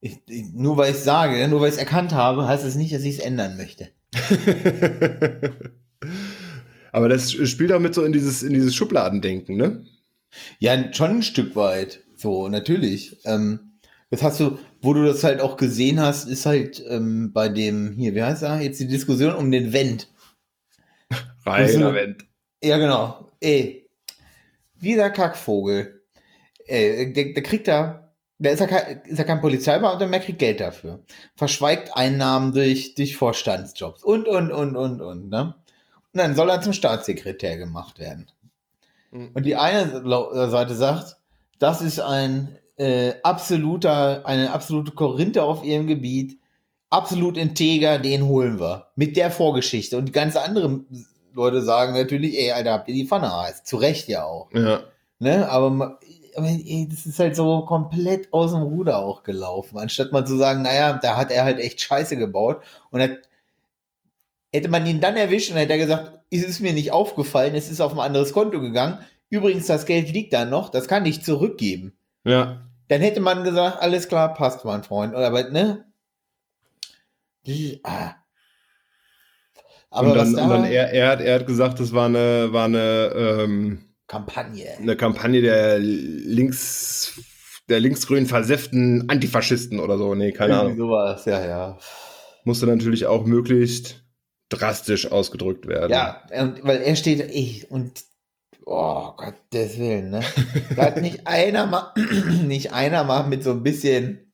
Ich, ich, nur weil ich sage, nur weil ich es erkannt habe, heißt es nicht, dass ich es ändern möchte. Aber das spielt auch mit so in dieses, in dieses Schubladendenken, ne? Ja, schon ein Stück weit. So, natürlich. Ähm, Das hast du, wo du das halt auch gesehen hast, ist halt ähm, bei dem, hier, wie heißt er? Jetzt die Diskussion um den Wendt. Reiner Wendt. Ja, genau. Ey, dieser Kackvogel, ey, der, der kriegt da, der ist ja, kein, ist ja kein Polizeibeamter mehr, kriegt Geld dafür. Verschweigt Einnahmen durch, durch Vorstandsjobs und, und, und, und, und, ne? Und dann soll er zum Staatssekretär gemacht werden. Mhm. Und die eine Seite sagt, das ist ein äh, absoluter, eine absolute Korinthe auf ihrem Gebiet, absolut integer, den holen wir. Mit der Vorgeschichte. Und die ganze andere Leute sagen natürlich, ey, Alter, habt ihr die Pfanne heiß. Zu Recht ja auch. Ja. Ne? Aber, aber ey, das ist halt so komplett aus dem Ruder auch gelaufen. Anstatt mal zu sagen, naja, da hat er halt echt Scheiße gebaut. Und hat, hätte man ihn dann erwischt und hätte er gesagt, es ist mir nicht aufgefallen, es ist auf ein anderes Konto gegangen. Übrigens, das Geld liegt da noch, das kann ich zurückgeben. Ja. Dann hätte man gesagt, alles klar, passt, mein Freund. Aber, ne? Ah. Aber und dann, da, und dann er, er, hat, er hat gesagt, das war eine, war eine ähm, Kampagne. Eine Kampagne der links, der linksgrün versäften Antifaschisten oder so. Nee, keine Irgendwie Ahnung. sowas, ja, ja. Musste natürlich auch möglichst drastisch ausgedrückt werden. Ja, weil er steht, ich, und oh Gottes Willen, ne? Da hat nicht einer mal, nicht einer mal mit so ein bisschen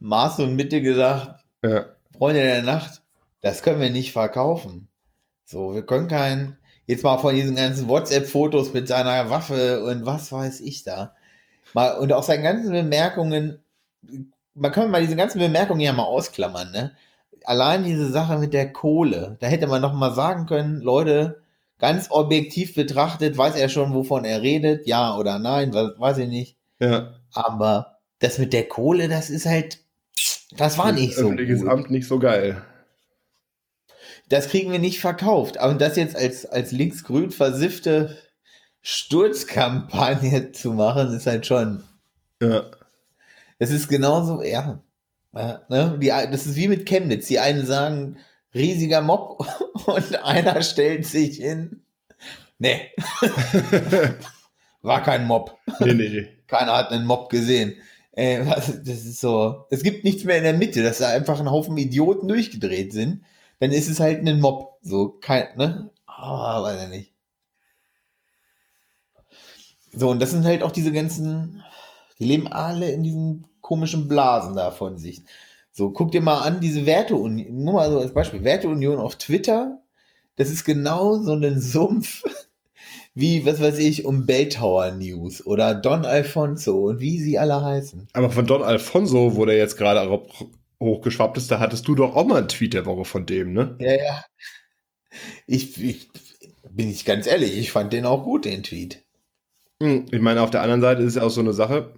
Maß und Mitte gesagt, ja. Freunde der Nacht, das können wir nicht verkaufen. So, wir können kein, jetzt mal von diesen ganzen WhatsApp-Fotos mit seiner Waffe und was weiß ich da. Mal, und auch seinen ganzen Bemerkungen, man kann mal diese ganzen Bemerkungen ja mal ausklammern, ne? Allein diese Sache mit der Kohle, da hätte man noch mal sagen können, Leute, ganz objektiv betrachtet, weiß er schon, wovon er redet, ja oder nein, weiß ich nicht. Ja. Aber das mit der Kohle, das ist halt, das war nicht so. Öffentliches gut. Amt nicht so geil. Das kriegen wir nicht verkauft. Aber das jetzt als, als linksgrün versiffte Sturzkampagne zu machen, ist halt schon. Ja. Es ist genauso, ja. ja ne? Die, das ist wie mit Chemnitz. Die einen sagen, riesiger Mob und einer stellt sich hin. Nee. War kein Mob. Nee, nee. Keiner hat einen Mob gesehen. Äh, das ist so. Es gibt nichts mehr in der Mitte, dass da einfach ein Haufen Idioten durchgedreht sind. Dann ist es halt ein Mob. So, kein, ne? Ah, oh, weiß ich nicht. So, und das sind halt auch diese ganzen, die leben alle in diesen komischen Blasen da von sich. So, guck dir mal an, diese Werteunion, nur mal so als Beispiel, Werteunion auf Twitter, das ist genau so ein Sumpf wie, was weiß ich, um Belltower News oder Don Alfonso und wie sie alle heißen. Aber von Don Alfonso, wo der jetzt gerade hochgeschwappt ist, da hattest du doch auch mal einen Tweet der Woche von dem, ne? Ja, ja. Ich, ich bin ich ganz ehrlich, ich fand den auch gut, den Tweet. Hm, ich meine, auf der anderen Seite ist es ja auch so eine Sache,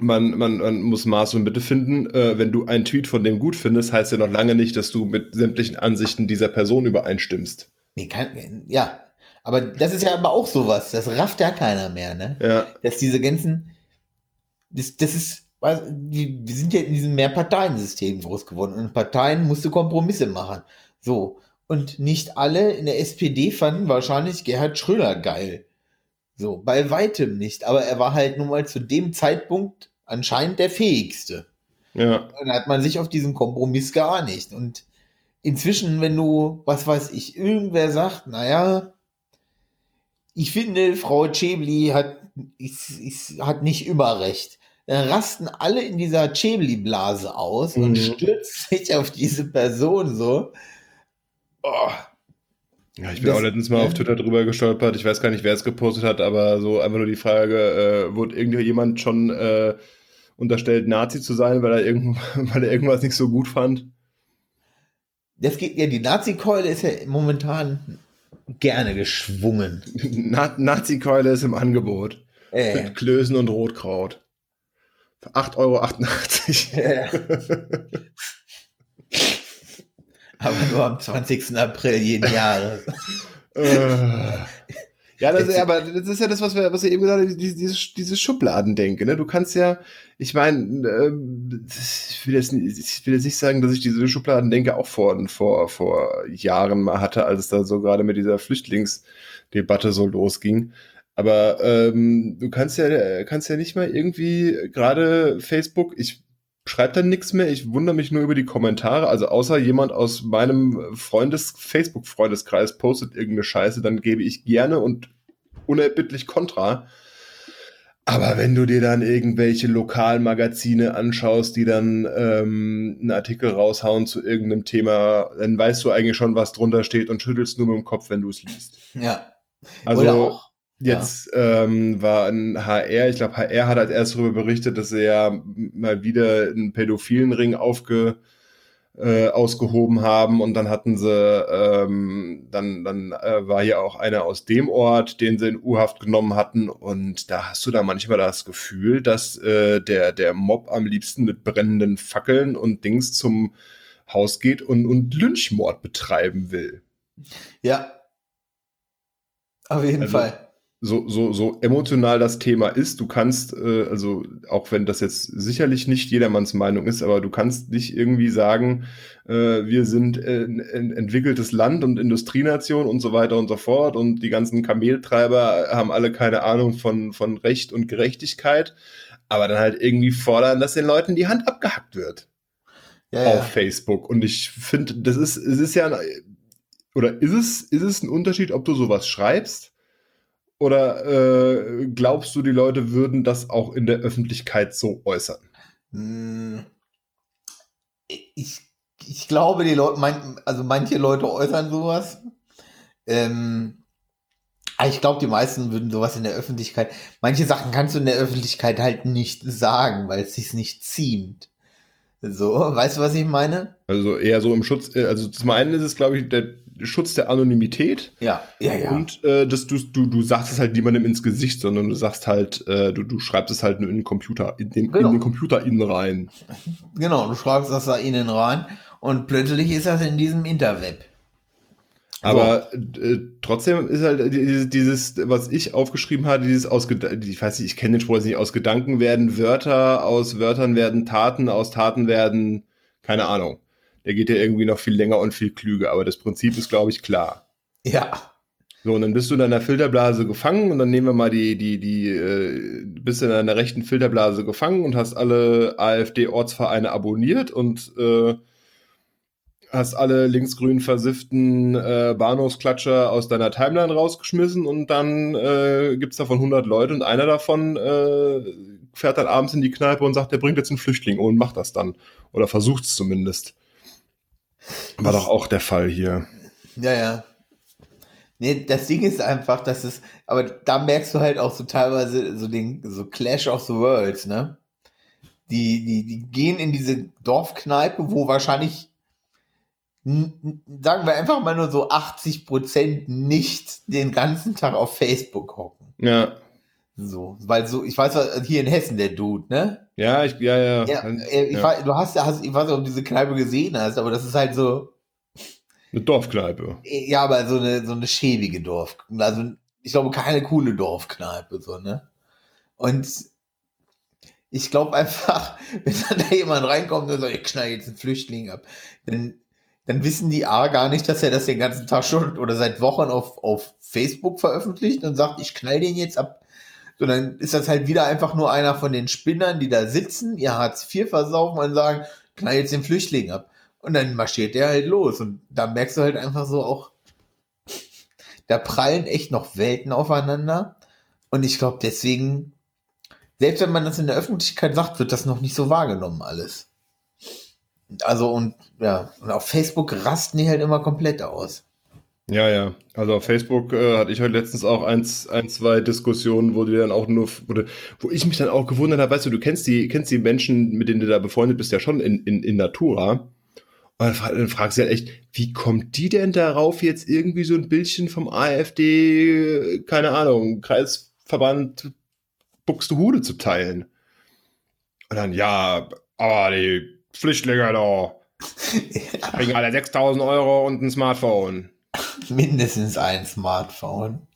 man, man, man muss Maß und Mitte finden. Äh, wenn du einen Tweet von dem gut findest, heißt ja noch lange nicht, dass du mit sämtlichen Ansichten dieser Person übereinstimmst. Nee, kann, ja. Aber das ist ja aber auch sowas. Das rafft ja keiner mehr, ne? Ja. Dass diese ganzen, das, das ist, wir sind ja in diesem Mehrparteiensystem groß geworden. Und Parteien musste Kompromisse machen. So. Und nicht alle in der SPD fanden wahrscheinlich Gerhard Schröder geil. So, bei weitem nicht. Aber er war halt nun mal zu dem Zeitpunkt anscheinend der fähigste. Ja. Dann hat man sich auf diesen Kompromiss geeinigt. Und inzwischen, wenn du, was weiß ich, irgendwer sagt, naja, ich finde, Frau Chebli hat, ist, ist, hat nicht immer recht. Dann rasten alle in dieser Chebli-Blase aus mhm. und stürzen sich auf diese Person so. Oh, ja, ich bin das, auch letztens mal auf Twitter drüber gestolpert. Ich weiß gar nicht, wer es gepostet hat, aber so einfach nur die Frage, äh, wurde irgendjemand schon äh, unterstellt, Nazi zu sein, weil er, irgend, weil er irgendwas nicht so gut fand? Das geht, ja, die Nazi-Keule ist ja momentan gerne geschwungen. Na, Nazi-Keule ist im Angebot. Äh. Mit Klößen und Rotkraut. Für 8,88 Euro. Ja. Aber nur am 20. April jeden Jahres. Äh. Ja, das, aber das ist ja das, was wir, was wir eben gesagt haben, diese, diese, diese Schubladendenke. Ne? Du kannst ja, ich meine, äh, ich, will jetzt, ich will jetzt nicht sagen, dass ich diese Schubladendenke auch vor, vor, vor Jahren mal hatte, als es da so gerade mit dieser Flüchtlingsdebatte so losging. Aber ähm, du kannst ja, kannst ja nicht mal irgendwie gerade Facebook, ich schreibe dann nichts mehr, ich wundere mich nur über die Kommentare. Also außer jemand aus meinem Freundes, Facebook-Freundeskreis postet irgendeine Scheiße, dann gebe ich gerne und unerbittlich Kontra. Aber wenn du dir dann irgendwelche Lokalmagazine anschaust, die dann ähm, einen Artikel raushauen zu irgendeinem Thema, dann weißt du eigentlich schon, was drunter steht und schüttelst nur mit dem Kopf, wenn du es liest. Ja. Also Oder auch. Jetzt ähm, war ein HR, ich glaube, HR hat als erstes darüber berichtet, dass sie ja mal wieder einen pädophilen Ring aufge äh, ausgehoben haben und dann hatten sie, ähm, dann, dann äh, war hier auch einer aus dem Ort, den sie in U-Haft genommen hatten und da hast du da manchmal das Gefühl, dass äh, der, der Mob am liebsten mit brennenden Fackeln und Dings zum Haus geht und, und Lynchmord betreiben will. Ja. Auf jeden Also- Fall. So, so, so emotional das Thema ist, du kannst, äh, also auch wenn das jetzt sicherlich nicht jedermanns Meinung ist, aber du kannst nicht irgendwie sagen, äh, wir sind äh, ein entwickeltes Land und Industrienation und so weiter und so fort und die ganzen Kameltreiber haben alle keine Ahnung von, von Recht und Gerechtigkeit, aber dann halt irgendwie fordern, dass den Leuten die Hand abgehackt wird Ja, auf ja. Facebook. Und ich finde, das ist, es ist ja, oder ist es, ist es ein Unterschied, ob du sowas schreibst? Oder äh, glaubst du, die Leute würden das auch in der Öffentlichkeit so äußern? Hm, Ich, ich glaube, die Leute, mein, also manche Leute äußern sowas. Ähm, ich glaube, die meisten würden sowas in der Öffentlichkeit. Manche Sachen kannst du in der Öffentlichkeit halt nicht sagen, weil es sich nicht ziemt. So, weißt du, was ich meine? Also eher so im Schutz, äh, also zum einen ist es, glaube ich, der Schutz der Anonymität Ja, ja, ja. und äh, dass du, du, du sagst es halt niemandem ins Gesicht, sondern du sagst halt, äh, du, du schreibst es halt nur in den Computer, in den, Genau. in den Computer innen rein. Genau, du schreibst das da innen rein und plötzlich ist das in diesem Interweb. Aber äh, trotzdem ist halt dieses, dieses, was ich aufgeschrieben hatte, dieses aus, ich weiß nicht, ich kenne den Spruch nicht, aus Gedanken werden Wörter, aus Wörtern werden Taten, aus Taten werden, keine Ahnung. Der geht ja irgendwie noch viel länger und viel klüger, aber das Prinzip ist, glaube ich, klar. Ja, So, und dann bist du in deiner Filterblase gefangen und dann nehmen wir mal die, die, die, äh, bist in deiner rechten Filterblase gefangen und hast alle AfD-Ortsvereine abonniert und äh, hast alle linksgrün versifften äh, Bahnhofsklatscher aus deiner Timeline rausgeschmissen und dann äh, gibt's davon 100 Leute und einer davon äh, fährt dann abends in die Kneipe und sagt, der bringt jetzt einen Flüchtling und macht das dann. Oder versucht's zumindest. War doch auch der Fall hier. ja, ja. Nee, das Ding ist einfach, dass es, aber da merkst du halt auch so teilweise so den, so Clash of the Worlds, ne? Die, die, die gehen in diese Dorfkneipe, wo wahrscheinlich, sagen wir einfach mal nur so 80 Prozent nicht den ganzen Tag auf Facebook hocken. Ja. So, weil so, ich weiß, was- hier in Hessen der Dude, ne? Ja, ich, ja, ja. Ja, äh, ich ja. Weiß, du hast, hast, ich weiß nicht, ob du diese Kneipe gesehen hast, aber das ist halt so, Eine Dorfkneipe. Ja, aber so eine, so eine schäbige Dorf. Also, ich glaube, keine coole Dorfkneipe, so, ne? Und ich glaube einfach, wenn dann da jemand reinkommt und sagt, ich knall jetzt einen Flüchtling ab, dann, dann wissen die A gar nicht, dass er das den ganzen Tag schon oder seit Wochen auf, auf Facebook veröffentlicht und sagt, ich knall den jetzt ab. Sondern ist das halt wieder einfach nur einer von den Spinnern, die da sitzen, ihr Hartz IV versaufen und sagen, knall jetzt den Flüchtling ab. Und dann marschiert der halt los. Und da merkst du halt einfach so auch, da prallen echt noch Welten aufeinander. Und ich glaube, deswegen, selbst wenn man das in der Öffentlichkeit sagt, wird das noch nicht so wahrgenommen, alles. Also, und ja, und auf Facebook rasten die halt immer komplett aus. Ja, ja. Also auf Facebook äh, hatte ich heute letztens auch eins, ein, zwei Diskussionen, wo die dann auch nur, wo, wo ich mich dann auch gewundert habe, weißt du, du kennst die, kennst die Menschen, mit denen du da befreundet bist, ja schon in, in, in Natura. Und dann, dann fragst du halt echt, wie kommt die denn darauf, jetzt irgendwie so ein Bildchen vom AfD, keine Ahnung, Kreisverband Buxtehude zu teilen? Und dann, ja, aber die Flüchtlinge da, kriegen alle 6000 Euro und ein Smartphone. Mindestens ein Smartphone.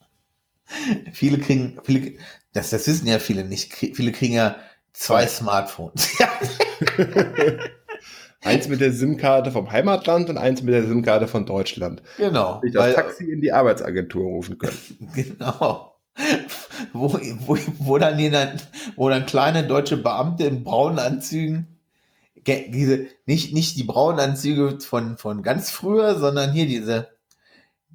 Viele kriegen, viele, das, das wissen ja viele nicht. Krie- Viele kriegen ja zwei Smartphones. Eins mit der SIM-Karte vom Heimatland und eins mit der SIM-Karte von Deutschland. genau. Ich das Taxi in die Arbeitsagentur rufen können. genau. wo, wo, wo, dann jeder, wo dann kleine deutsche Beamte in braunen Anzügen, diese, nicht, nicht die braunen Anzüge von, von ganz früher, sondern hier diese,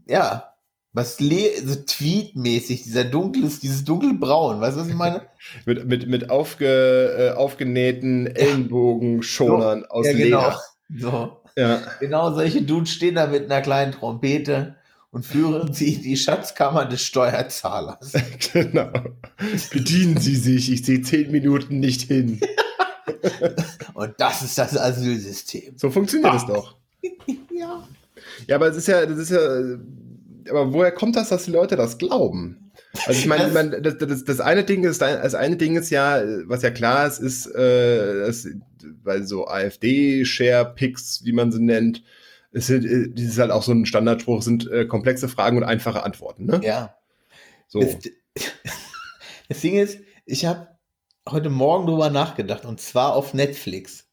ja, was le so Tweet-mäßig, dieser dunkles, dieses dunkelbraun, weißt du, was ich meine? mit, mit, mit aufge, äh, aufgenähten Ellenbogenschonern so, aus ja, genau. Leder. So. Ja. Genau solche Dudes stehen da mit einer kleinen Trompete und führen sie die Schatzkammer des Steuerzahlers. genau. Bedienen Sie sich, ich sehe zehn Minuten nicht hin. und das ist das Asylsystem. So funktioniert es doch. ja. Ja, aber es ist ja, das ist ja, aber woher kommt das, dass die Leute das glauben? Also ich meine, mein, das, das, das, eine Ding ist, das eine Ding ist ja, was ja klar ist, ist, äh, das, weil so AfD-Share-Picks, wie man sie nennt, ist, das ist halt auch so ein Standardspruch, sind äh, komplexe Fragen und einfache Antworten. Ne? Ja. So. Das, das Ding ist, ich habe heute Morgen drüber nachgedacht und zwar auf Netflix.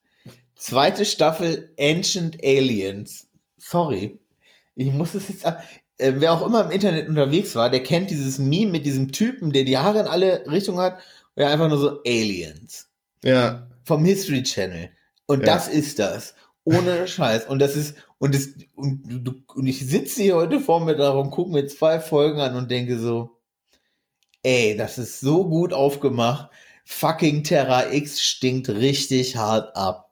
Zweite Staffel Ancient Aliens. Sorry. Ich muss es jetzt. Äh, wer auch immer im Internet unterwegs war, der kennt dieses Meme mit diesem Typen, der die Haare in alle Richtungen hat, der einfach nur so Aliens. Ja. Vom History Channel. Und ja. das ist das. Ohne Scheiß. Und das ist, und, das, und, und ich sitze hier heute vor mir darum, gucke mir zwei Folgen an und denke so, ey, das ist so gut aufgemacht. Fucking Terra X stinkt richtig hart ab.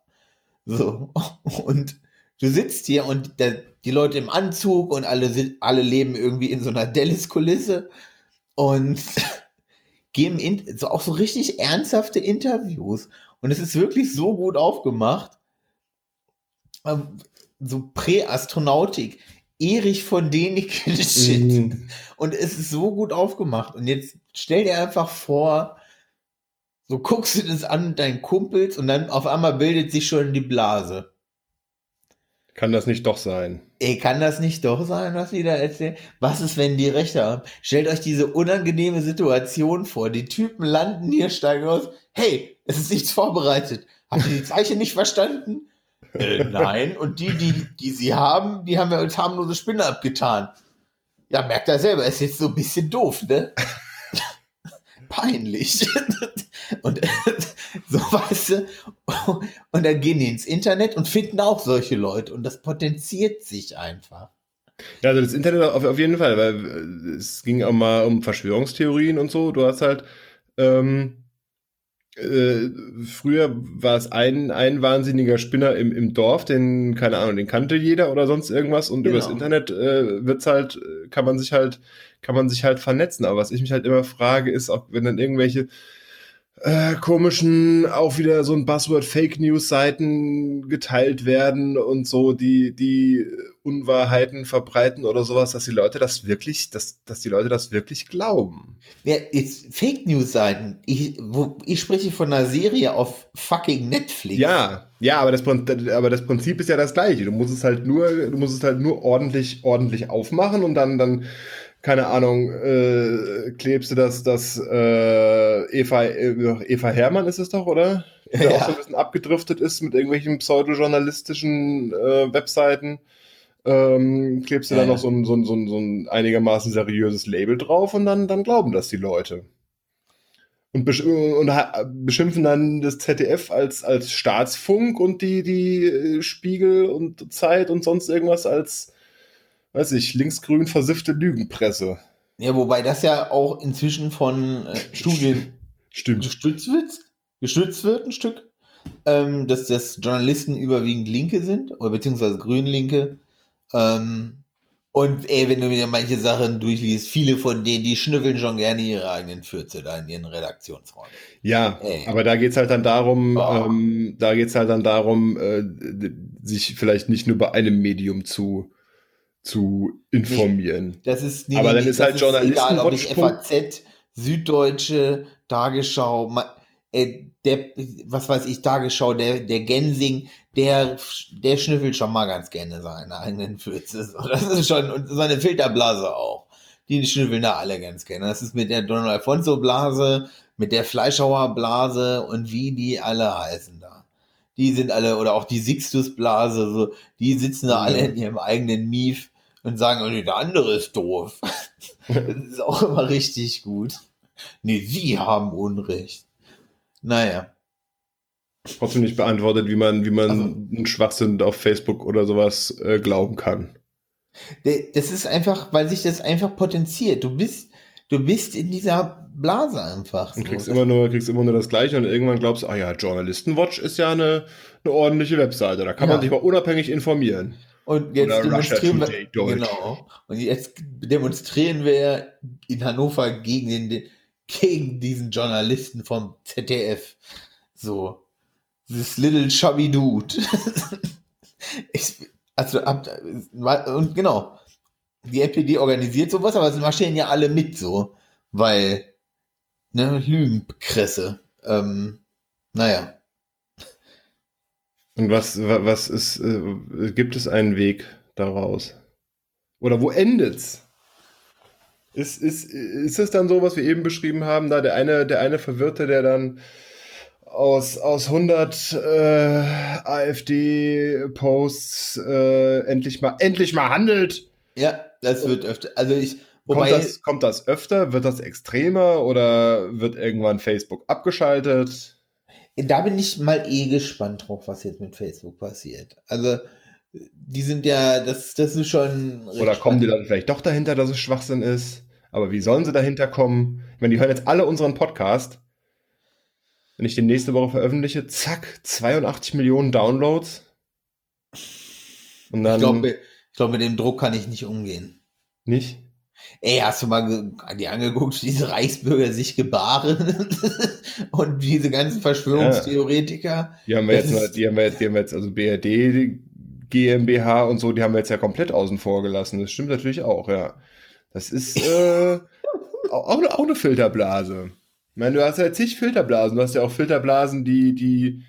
So. Und du sitzt hier und der, die Leute im Anzug und alle sind, alle leben irgendwie in so einer Dallas-Kulisse und geben in, so auch so richtig ernsthafte Interviews. Und es ist wirklich so gut aufgemacht. Ähm, so Präastronautik. Erich von Däniken Shit. Mhm. Und es ist so gut aufgemacht. Und jetzt stell dir einfach vor, so guckst du das an mit deinen Kumpels und dann auf einmal bildet sich schon die Blase. Kann das nicht doch sein? Ey, kann das nicht doch sein, was die da erzählen? Was ist, wenn die Rechte haben? Stellt euch diese unangenehme Situation vor. Die Typen landen hier, steigen aus. Hey, es ist nichts vorbereitet. Habt ihr die Zeichen nicht verstanden? Äh, nein. Und die, die, die sie haben, die haben wir als harmlose Spinne abgetan. Ja, merkt er selber, ist jetzt so ein bisschen doof, ne? Peinlich. und so weißt du. Und dann gehen die ins Internet und finden auch solche Leute. Und das potenziert sich einfach. Ja, also das Internet auf, auf jeden Fall, weil es ging auch mal um Verschwörungstheorien und so. Du hast halt ähm, äh, früher war es ein, ein wahnsinniger Spinner im, im Dorf, den, keine Ahnung, den kannte jeder oder sonst irgendwas und genau. übers Internet äh, wird's halt, kann man sich halt, kann man sich halt vernetzen. Aber was ich mich halt immer frage, ist, auch wenn dann irgendwelche äh, komischen, auch wieder so ein Buzzword Fake News Seiten geteilt werden und so, die, die Unwahrheiten verbreiten oder sowas, dass die Leute das wirklich, dass, dass die Leute das wirklich glauben. Ja, jetzt Fake News Seiten. Ich, wo, ich spreche von einer Serie auf fucking Netflix. Ja, ja, aber das, aber das Prinzip ist ja das gleiche. Du musst es halt nur, du musst es halt nur ordentlich, ordentlich aufmachen und dann, dann, keine Ahnung, äh, klebst du das, das äh, Eva, äh, Eva Hermann ist es doch, oder? Der ja. auch so ein bisschen abgedriftet ist mit irgendwelchen pseudojournalistischen äh, Webseiten. Ähm, klebst du da noch so ein, so, ein, so, ein, so ein einigermaßen seriöses Label drauf und dann, dann glauben das die Leute. Und, besch und beschimpfen dann das ZDF als, als Staatsfunk und die, die äh, Spiegel und Zeit und sonst irgendwas als weiß ich, linksgrün versiffte Lügenpresse. Ja, wobei das ja auch inzwischen von äh, Studien Stimmt. gestützt wird, gestützt wird ein Stück, ähm, dass das Journalisten überwiegend Linke sind, oder beziehungsweise Grünlinke. Ähm, und ey, wenn du mir manche Sachen durchliest, viele von denen, die schnüffeln schon gerne ihre eigenen Fürze da in ihren Redaktionsräumen. Ja, ey. aber da geht's halt dann darum, oh. ähm, da geht's halt dann darum, äh, sich vielleicht nicht nur bei einem Medium zu zu informieren. Das ist nee, aber dann ist halt Journalisten egal, ob ich FAZ, Süddeutsche, Tagesschau, äh, der, was weiß ich, Tagesschau, der, der Gensing, der, der schnüffelt schon mal ganz gerne seine eigenen Fürze. Das ist schon, und seine Filterblase auch. Die schnüffeln da alle ganz gerne. Das ist mit der Donald Alfonso Blase, mit der Fleischhauer Blase und wie die alle heißen da. Die sind alle, oder auch die Sixtus Blase, so, die sitzen da alle in ihrem eigenen Mief und sagen, oh, der andere ist doof. das ist auch immer richtig gut. Nee, Sie haben Unrecht. Naja. Trotzdem nicht beantwortet, wie man, wie man Also- einen Schwachsinn auf Facebook oder sowas äh, glauben kann. Das ist einfach, weil sich das einfach potenziert. Du bist, du bist in dieser Blase einfach. Und so. kriegst immer nur, kriegst immer nur das Gleiche und irgendwann glaubst du, ah ja, Journalistenwatch ist ja eine, eine ordentliche Webseite. Da kann Ja. man sich mal unabhängig informieren. Und jetzt Oder demonstrieren wir, genau. Und jetzt demonstrieren wir in Hannover gegen den, gegen diesen Journalisten vom ZDF. So. This little chubby dude. ich, also, ab, und genau. Die NPD organisiert sowas, aber es marschieren ja alle mit so. Weil, ne, Lügenkresse. Ähm, naja. Und was, wa- was ist, äh, gibt es einen Weg daraus? Oder wo endet's? Ist, ist, ist es dann so, was wir eben beschrieben haben, da der eine, der eine Verwirrte, der dann aus, aus 100 äh, AfD-Posts äh, endlich mal, endlich mal handelt? Ja, das wird öfter. Also ich, Kommt wobei, das, kommt das öfter? Wird das extremer oder wird irgendwann Facebook abgeschaltet? Da bin ich mal eh gespannt drauf, was jetzt mit Facebook passiert. Also, die sind ja, das, das ist schon. Oder kommen die dann vielleicht doch dahinter, dass es Schwachsinn ist? Aber wie sollen sie dahinter kommen? Ich meine, die hören jetzt alle unseren Podcast. Wenn ich den nächste Woche veröffentliche, zack, 82 Millionen Downloads. Und dann Ich glaube, ich glaube, mit dem Druck kann ich nicht umgehen. nicht. Ey, hast du mal dir angeguckt, wie diese Reichsbürger sich gebaren? Und diese ganzen Verschwörungstheoretiker? Die haben wir Das jetzt, die haben wir jetzt, die haben wir jetzt, also BRD, GmbH und so, die haben wir jetzt ja komplett außen vor gelassen. Das stimmt natürlich auch, ja. Das ist äh, auch, auch eine Filterblase. Ich meine, du hast ja zig Filterblasen. Du hast ja auch Filterblasen, die, die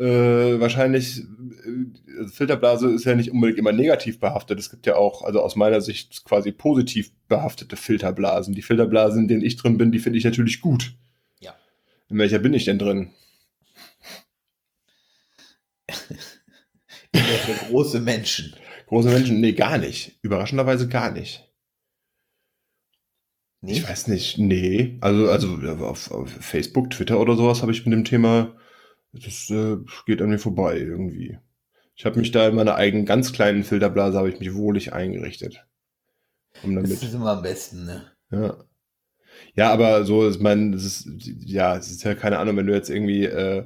äh, wahrscheinlich, äh, Filterblase ist ja nicht unbedingt immer negativ behaftet. Es gibt ja auch, also aus meiner Sicht quasi positiv behaftete Filterblasen. Die Filterblasen, in denen ich drin bin, die finde ich natürlich gut. Ja. In welcher bin ich denn drin? Ja, für große Menschen. Große Menschen? Nee, gar nicht. Überraschenderweise gar nicht. Ich Nicht? weiß nicht, nee. Also, also auf, auf Facebook, Twitter oder sowas habe ich mit dem Thema, das äh, geht an mir vorbei irgendwie. Ich habe mich da in meiner eigenen ganz kleinen Filterblase habe ich mich wohlig eingerichtet. Um Das damit, ist immer am besten, ne? ja. Ja, aber so, ich meine, das ist, ja, es ist ja keine Ahnung, wenn du jetzt irgendwie äh,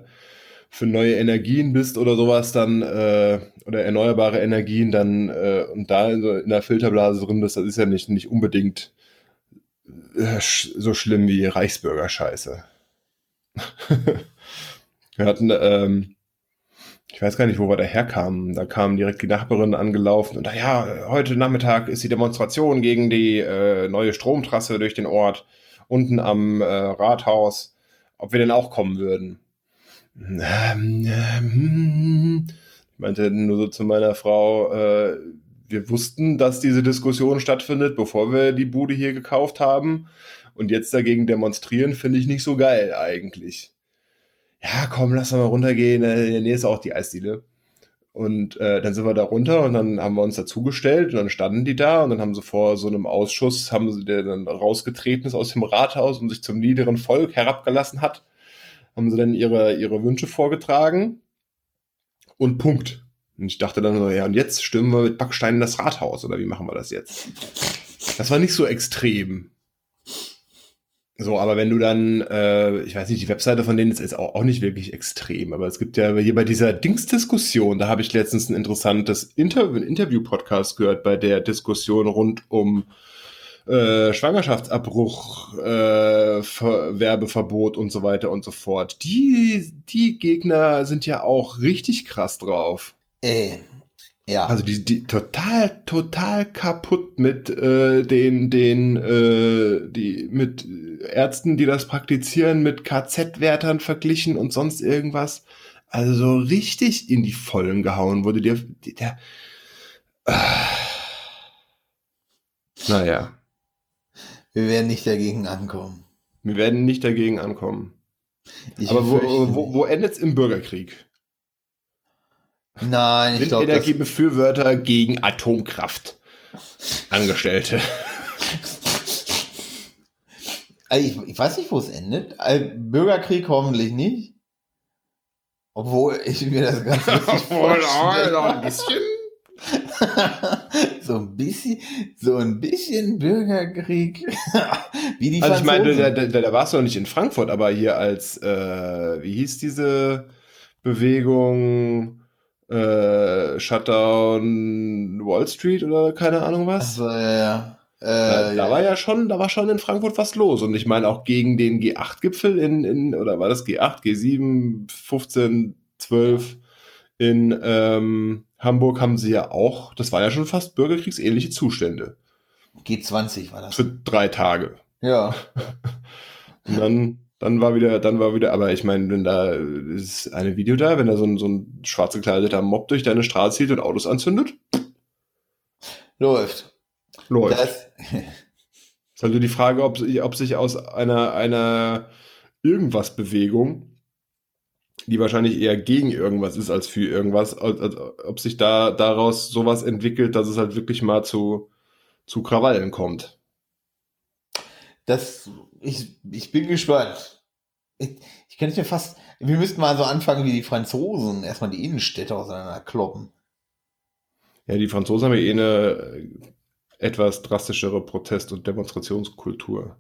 für neue Energien bist oder sowas, dann, äh, oder erneuerbare Energien, dann, äh, und da in, so in der Filterblase drin bist, das ist ja nicht, nicht unbedingt äh, sch- so schlimm wie Reichsbürger-Scheiße. Wir hatten, ähm, ich weiß gar nicht, wo wir da herkamen. Da kam direkt die Nachbarin angelaufen und ja, heute Nachmittag ist die Demonstration gegen die äh, neue Stromtrasse durch den Ort unten am äh, Rathaus, ob wir denn auch kommen würden. Ähm, ich meinte nur so zu meiner Frau, äh, wir wussten, dass diese Diskussion stattfindet, bevor wir die Bude hier gekauft haben. Und jetzt dagegen demonstrieren, finde ich nicht so geil eigentlich. Ja, komm, lass mal runtergehen. Äh, In der Nähe ist auch die Eisdiele. Und äh, dann sind wir da runter und dann haben wir uns dazugestellt und dann standen die da und dann haben sie vor so einem Ausschuss, haben sie, der dann rausgetreten ist aus dem Rathaus und sich zum niederen Volk herabgelassen hat, haben sie dann ihre, ihre Wünsche vorgetragen und Punkt. Und ich dachte dann so, ja, und jetzt stürmen wir mit Backsteinen das Rathaus oder wie machen wir das jetzt? Das war nicht so extrem. So, aber wenn du dann, äh, ich weiß nicht, die Webseite von denen ist jetzt auch, auch nicht wirklich extrem, aber es gibt ja hier bei dieser Dings-Diskussion, da habe ich letztens ein interessantes Inter Interview-Podcast gehört bei der Diskussion rund um äh, Schwangerschaftsabbruch, äh, Ver Werbeverbot und so weiter und so fort. Die, die Gegner sind ja auch richtig krass drauf. Ey, ja. Also die, die total, total kaputt mit äh, den, den, äh, die mit Ärzten, die das praktizieren, mit KZ-Wärtern verglichen und sonst irgendwas. Also so richtig in die Vollen gehauen wurde der, der äh, naja, wir werden nicht dagegen ankommen. wir werden nicht dagegen ankommen. Ich Aber wo, wo, wo endet es im Bürgerkrieg? Nein, ich glaube, Energiebefürworter gegen Atomkraft? Angestellte. Also ich, ich weiß nicht, wo es endet. Also Bürgerkrieg hoffentlich nicht. Obwohl ich mir das ganz vorstelle. ein bisschen. so ein bisschen, so ein bisschen Bürgerkrieg. Wie die Also ich meine, da, da, da warst du noch nicht in Frankfurt, aber hier als, äh, wie hieß diese Bewegung, äh, Shutdown Wall Street oder keine Ahnung was? Also, ja. Äh, Da, da war ja schon, da war schon in Frankfurt was los. Und ich meine auch gegen den G8-Gipfel in, in, oder war das G8, G7, 15, 12 in ähm, Hamburg haben sie ja auch, das waren ja schon fast bürgerkriegsähnliche Zustände. G20 war das. Für drei Tage. Ja. Und dann, dann war wieder, dann war wieder, aber ich meine, wenn da ist eine Video da, wenn da so ein, so ein schwarz gekleideter Mob durch deine Straße zieht und Autos anzündet, Läuft. läuft. Das, ist also die Frage, ob, ob sich aus einer, einer Irgendwas-Bewegung, die wahrscheinlich eher gegen irgendwas ist als für irgendwas, als- ob sich da daraus sowas entwickelt, dass es halt wirklich mal zu, zu Krawallen kommt. das, ich, ich bin gespannt. Ich, ich könnte mir fast, wir müssten mal so anfangen wie die Franzosen, erstmal die Innenstädte auseinander kloppen. Ja, die Franzosen haben ja eh eine äh, etwas drastischere Protest- und Demonstrationskultur.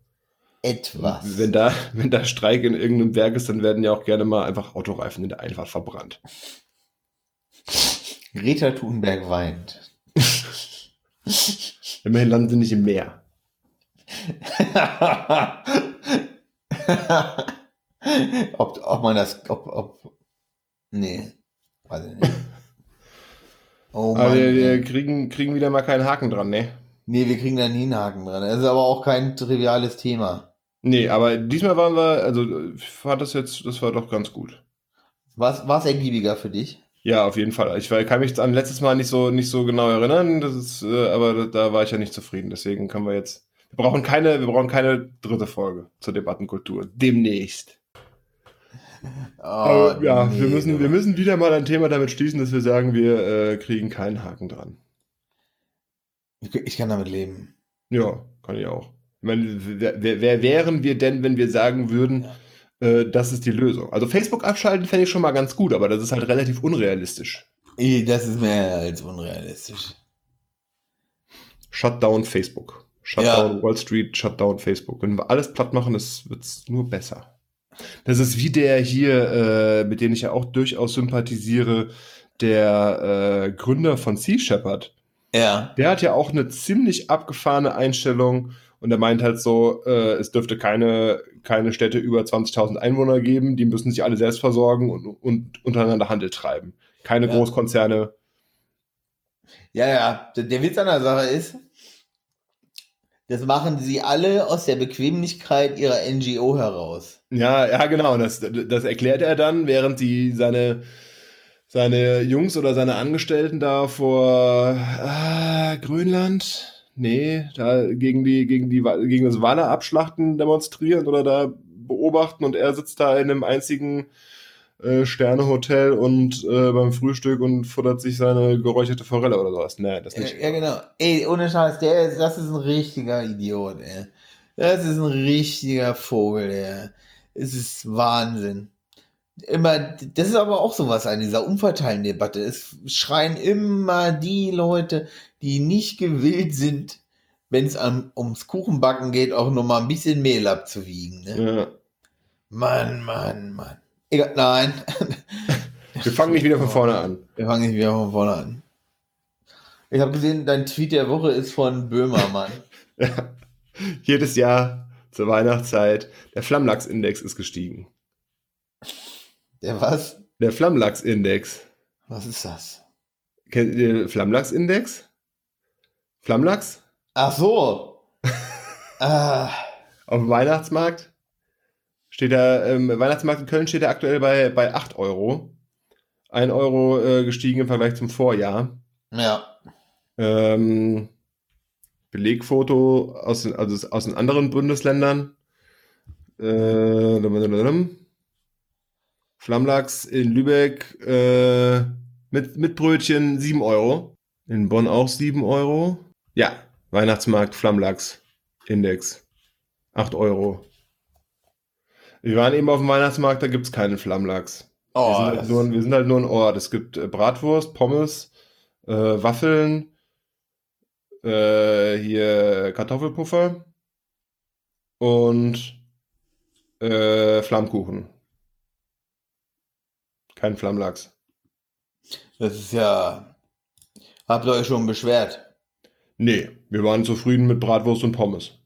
Etwas. Wenn da, wenn da Streik in irgendeinem Berg ist, dann werden ja auch gerne mal einfach Autoreifen in der Einfahrt verbrannt. Greta Thunberg weint. Immerhin landen sie nicht im Meer. ob, ob man das, ob, ob, nee, weiß ich nicht. Oh Aber Mann. wir, wir kriegen, kriegen wieder mal keinen Haken dran, ne? nee, wir kriegen da nie einen Haken dran. Das ist aber auch kein triviales Thema. Nee, aber diesmal waren wir, also ich fand das jetzt, das war doch ganz gut. Was, war es ergiebiger für dich? Ja, auf jeden Fall. Ich kann mich an letztes Mal nicht so, nicht so genau erinnern, das ist, äh, aber da, da war ich ja nicht zufrieden. Deswegen können wir jetzt, wir brauchen keine, wir brauchen keine dritte Folge zur Debattenkultur. Demnächst. Oh, Aber, ja, wir nee, müssen, du. wir müssen wieder mal ein Thema damit schließen, dass wir sagen, wir äh, kriegen keinen Haken dran. Ich kann damit leben. Ja, kann ich auch. Ich meine, wer, wer, wer wären wir denn, wenn wir sagen würden, äh, das ist die Lösung? Also Facebook abschalten fände ich schon mal ganz gut, aber das ist halt relativ unrealistisch. Das ist mehr als unrealistisch. Shutdown Facebook. Shutdown Wall Street, Shutdown Facebook. Wenn wir alles platt machen, wird es nur besser. Das ist wie der hier, äh, mit dem ich ja auch durchaus sympathisiere, der äh, Gründer von Sea Shepherd. Ja. Der hat ja auch eine ziemlich abgefahrene Einstellung und er meint halt so, äh, es dürfte keine, keine Städte über 20.000 Einwohner geben, die müssen sich alle selbst versorgen und, und untereinander Handel treiben. Keine Ja. Großkonzerne. Ja, ja. Der, der Witz an der Sache ist, das machen sie alle aus der Bequemlichkeit ihrer NGO heraus. Ja, ja, genau. Das, das erklärt er dann, während die seine, seine Jungs oder seine Angestellten da vor ah, Grönland, nee, da gegen die, gegen die, gegen das Wale-Abschlachten demonstrieren oder da beobachten und er sitzt da in einem einzigen äh, Sternehotel und äh, beim Frühstück und futtert sich seine geräucherte Forelle oder sowas. Nee, das Ja, nicht. ja, genau. Ey, ohne Scheiß, der ist, das ist ein richtiger Idiot, ey. Das ist ein richtiger Vogel, ey. Es ist Wahnsinn. Immer, das ist aber auch sowas an dieser Umverteilen-Debatte. Es schreien immer die Leute, die nicht gewillt sind, wenn es ums Kuchenbacken geht, auch noch mal ein bisschen Mehl abzuwiegen. Ne? Ja. Mann, Mann, Mann. Egal, nein. Wir fangen nicht wieder von vorne an. Wir fangen nicht wieder von vorne an. Ich habe gesehen, dein Tweet der Woche ist von Böhmermann. Ja. Jedes Jahr zur Weihnachtszeit. Der Flammlachsindex ist gestiegen. Der was? Der Flammlachsindex. Was ist das? Kennt ihr den Flammlachsindex? Flammlachs? Ach so. ah, Auf dem Weihnachtsmarkt? Steht da, ähm, Weihnachtsmarkt in Köln steht er aktuell bei, bei 8 Euro. 1 Euro äh, gestiegen im Vergleich zum Vorjahr. ja. Ähm, Belegfoto aus den, also aus den anderen Bundesländern. Äh, Flammlachs in Lübeck äh, mit, mit Brötchen 7 Euro. In Bonn auch 7 Euro. Ja, Weihnachtsmarkt Flammlachs Index 8 Euro. Wir waren eben auf dem Weihnachtsmarkt, da gibt es keinen Flammlachs. Oh, wir, sind halt nur, wir sind halt nur ein Ort. Es gibt äh, Bratwurst, Pommes, äh, Waffeln, äh, hier Kartoffelpuffer und äh, Flammkuchen. Kein Flammlachs. das ist ja. Habt ihr euch schon beschwert? Nee, wir waren zufrieden mit Bratwurst und Pommes.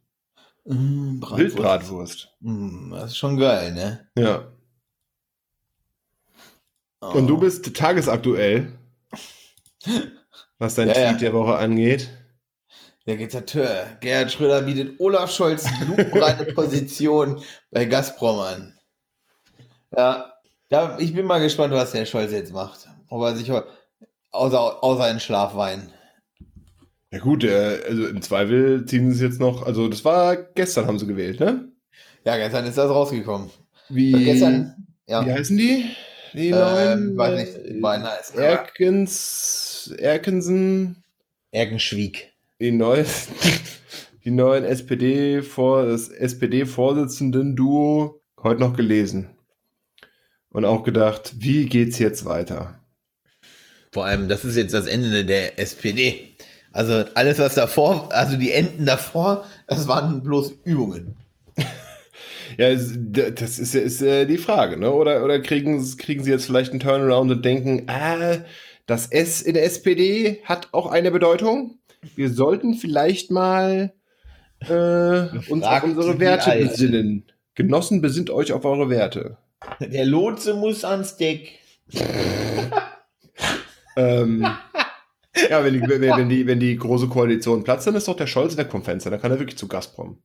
Mm, Bratwurst. Wildbratwurst. Mm, das ist schon geil, ne? Ja. Oh. Und du bist tagesaktuell, was dein Ja, Tweet ja. der Woche angeht. Der Diktateur. Gerhard Schröder bietet Olaf Scholz lupenreine Position bei Gazprom an. Ja, da, ich bin mal gespannt, was der Scholz jetzt macht. Ob er sich außer, außer in Schlaf weinen. Ja gut, äh, also im Zweifel ziehen sie es jetzt noch, also das war gestern haben sie gewählt, ne? Ja, gestern ist das rausgekommen. Wie, Gestern, ja. wie heißen die? Die Ähm, neuen? weiß nicht, die beiden heißen. Erkens, Erkensen, Erkenschwieg. die neuen, die neuen SPD vor, das SPD-Vorsitzenden-Duo heute noch gelesen. Und auch gedacht, wie geht's jetzt weiter? Vor allem, das ist jetzt das Ende der SPD. Also alles, was davor, also die Enden davor, das waren bloß Übungen. Ja, das ist, ist äh, die Frage, ne? Oder, oder kriegen, kriegen sie jetzt vielleicht einen Turnaround und denken, ah, das S in der SPD hat auch eine Bedeutung. Wir sollten vielleicht mal äh, uns auf unsere Werte besinnen. Genossen, besinnt euch auf eure Werte. Der Lotse muss ans Deck. Ähm, ja, wenn die, wenn, die, wenn die große Koalition platzt, dann ist doch der Scholz weg vom Fenster. Dann kann er wirklich zu Gazprom.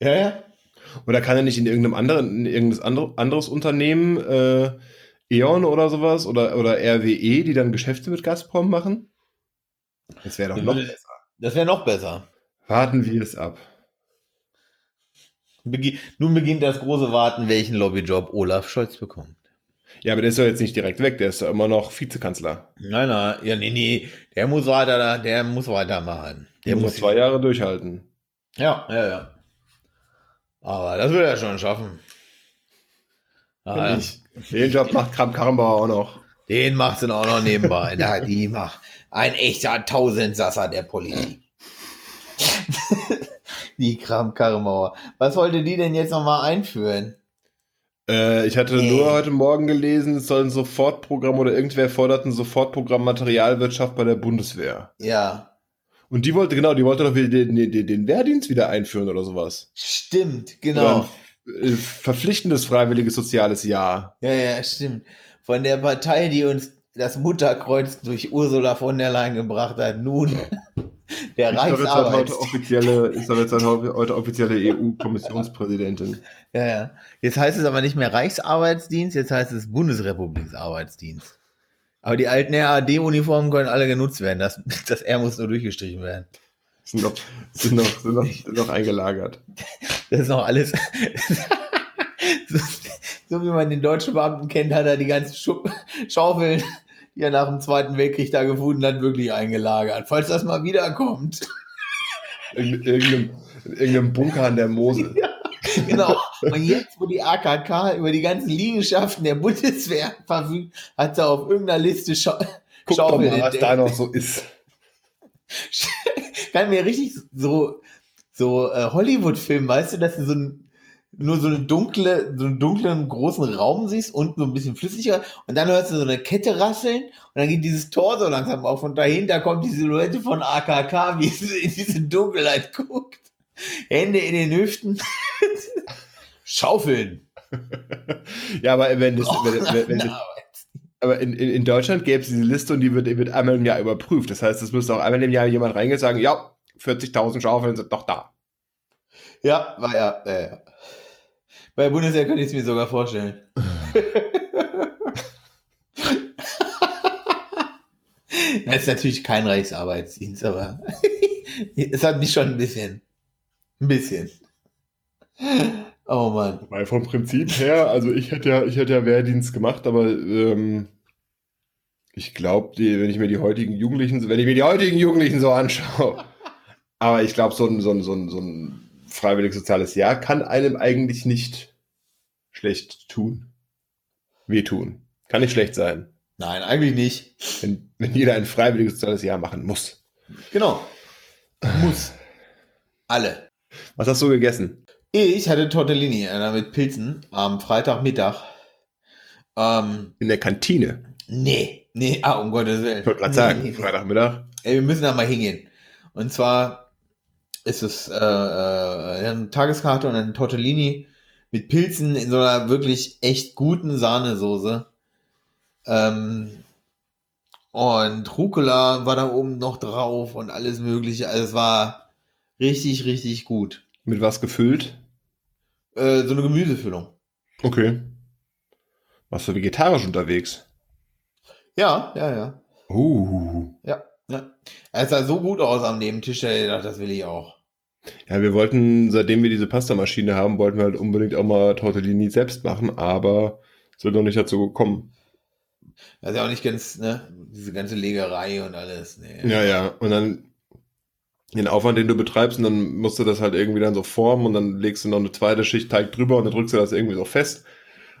Ja, ja. Oder kann er nicht in irgendeinem anderen, in irgendein andere, anderes Unternehmen, äh, E.ON oder sowas, oder, oder RWE, die dann Geschäfte mit Gazprom machen? Das wäre doch noch Würde- besser. Das wäre noch besser. Warten wir es ab. Begi Nun beginnt das große Warten, welchen Lobbyjob Olaf Scholz bekommt. Ja, aber der ist ja jetzt nicht direkt weg, der ist ja immer noch Vizekanzler. Nein, nein, ja, nee, nee, der muss weiter, der muss weitermachen. Der Der muss muss zwei Jahre durchhalten. Ja, ja, ja. Aber das will er schon schaffen. Ah, Den Job macht Kram Karrenbauer auch noch. den macht sie auch noch nebenbei. Da, die macht ein echter Tausendsasser der Politik. die Kram Karrenbauer. Was wollte die denn jetzt nochmal einführen? Äh, ich hatte Nee. nur heute Morgen gelesen, es soll ein Sofortprogramm oder irgendwer fordert ein Sofortprogramm Materialwirtschaft bei der Bundeswehr. Ja, Und die wollte, genau, die wollte doch wieder den, den, den Wehrdienst wieder einführen oder sowas. stimmt, genau. Ein, äh, verpflichtendes freiwilliges soziales Jahr. Ja, ja, stimmt. Von der Partei, die uns das Mutterkreuz durch Ursula von der Leyen gebracht hat, nun der Ist doch jetzt Reichsarbeit. heute offizielle, ist doch jetzt heute offizielle EU-Kommissionspräsidentin. Ja, ja. Jetzt heißt es aber nicht mehr Reichsarbeitsdienst, jetzt heißt es Bundesrepubliksarbeitsdienst. Aber die alten RAD-Uniformen können alle genutzt werden. Das, das R muss nur durchgestrichen werden. Sind noch, sind noch, sind noch, sind noch eingelagert. Das ist noch alles. so, so wie man den deutschen Beamten kennt, hat er die ganzen Schaufeln, die er nach dem Zweiten Weltkrieg da gefunden hat, wirklich eingelagert. Falls das mal wiederkommt. In irgendeinem, in irgendeinem Bunker an der Mosel. Genau. Und jetzt, wo die AKK über die ganzen Liegenschaften der Bundeswehr verfügt, hat sie auf irgendeiner Liste Schau Guck doch Schaufeln mal, was da noch so ist. kann mir richtig so, so äh, Hollywood-Film, weißt du, dass du so ein, nur so eine dunkle, so einen dunklen großen Raum siehst und so ein bisschen flüssiger und dann hörst du so eine Kette rasseln und dann geht dieses Tor so langsam auf und dahinter kommt die Silhouette von AKK, wie sie in diese Dunkelheit guckt. Hände in den Hüften. Schaufeln. Ja, aber wenn das, Och, wenn, wenn, wenn, aber in, in, in Deutschland gäbe es diese Liste und die wird, die wird einmal im Jahr überprüft. Das heißt, es müsste auch einmal im Jahr jemand reingehen und sagen, ja, 40.000 Schaufeln sind doch da. Ja, war ja, ja, ja. Bei der Bundeswehr könnte ich es mir sogar vorstellen. Das ist natürlich kein Reichsarbeitsdienst, aber es hat mich schon ein bisschen. Ein bisschen. Oh Mann. Weil vom Prinzip her, also ich hätte ja, ich hätte ja Wehrdienst gemacht, aber ähm, ich glaube, wenn ich mir die heutigen Jugendlichen, wenn ich mir die heutigen Jugendlichen so anschaue, aber ich glaube, so ein, so ein, so ein, so ein freiwillig soziales Jahr kann einem eigentlich nicht schlecht tun. Wehtun. Kann nicht schlecht sein. Nein, eigentlich nicht. Wenn, wenn jeder ein freiwilliges soziales Jahr machen muss. Genau. Muss. Alle. Was hast du gegessen? Ich hatte Tortellini äh, mit Pilzen am Freitagmittag. Ähm, In der Kantine. nee, nee, ah, um Gottes Willen. Ich wollte gerade sagen, Nee. Freitagmittag. Ey, wir müssen da mal hingehen. Und zwar ist es äh, äh, eine Tageskarte und ein Tortellini mit Pilzen in so einer wirklich echt guten Sahnesoße. Ähm, und Rucola war da oben noch drauf und alles mögliche. Also es war richtig, richtig gut. Mit was gefüllt? Äh, so eine Gemüsefüllung. Okay. Warst du vegetarisch unterwegs? Ja, ja, ja. Uh. Ja, ja. Es sah so gut aus am Nebentisch, da ich gedacht, das will ich auch. Ja, wir wollten, seitdem wir diese Pastamaschine haben, wollten wir halt unbedingt auch mal Tortellini selbst machen, aber sind noch nicht dazu gekommen. Das ist ja auch nicht ganz, ne, diese ganze Legerei und alles. Nee. Ja, ja. Und dann den Aufwand, den du betreibst, und dann musst du das halt irgendwie dann so formen und dann legst du noch eine zweite Schicht Teig drüber und dann drückst du das irgendwie so fest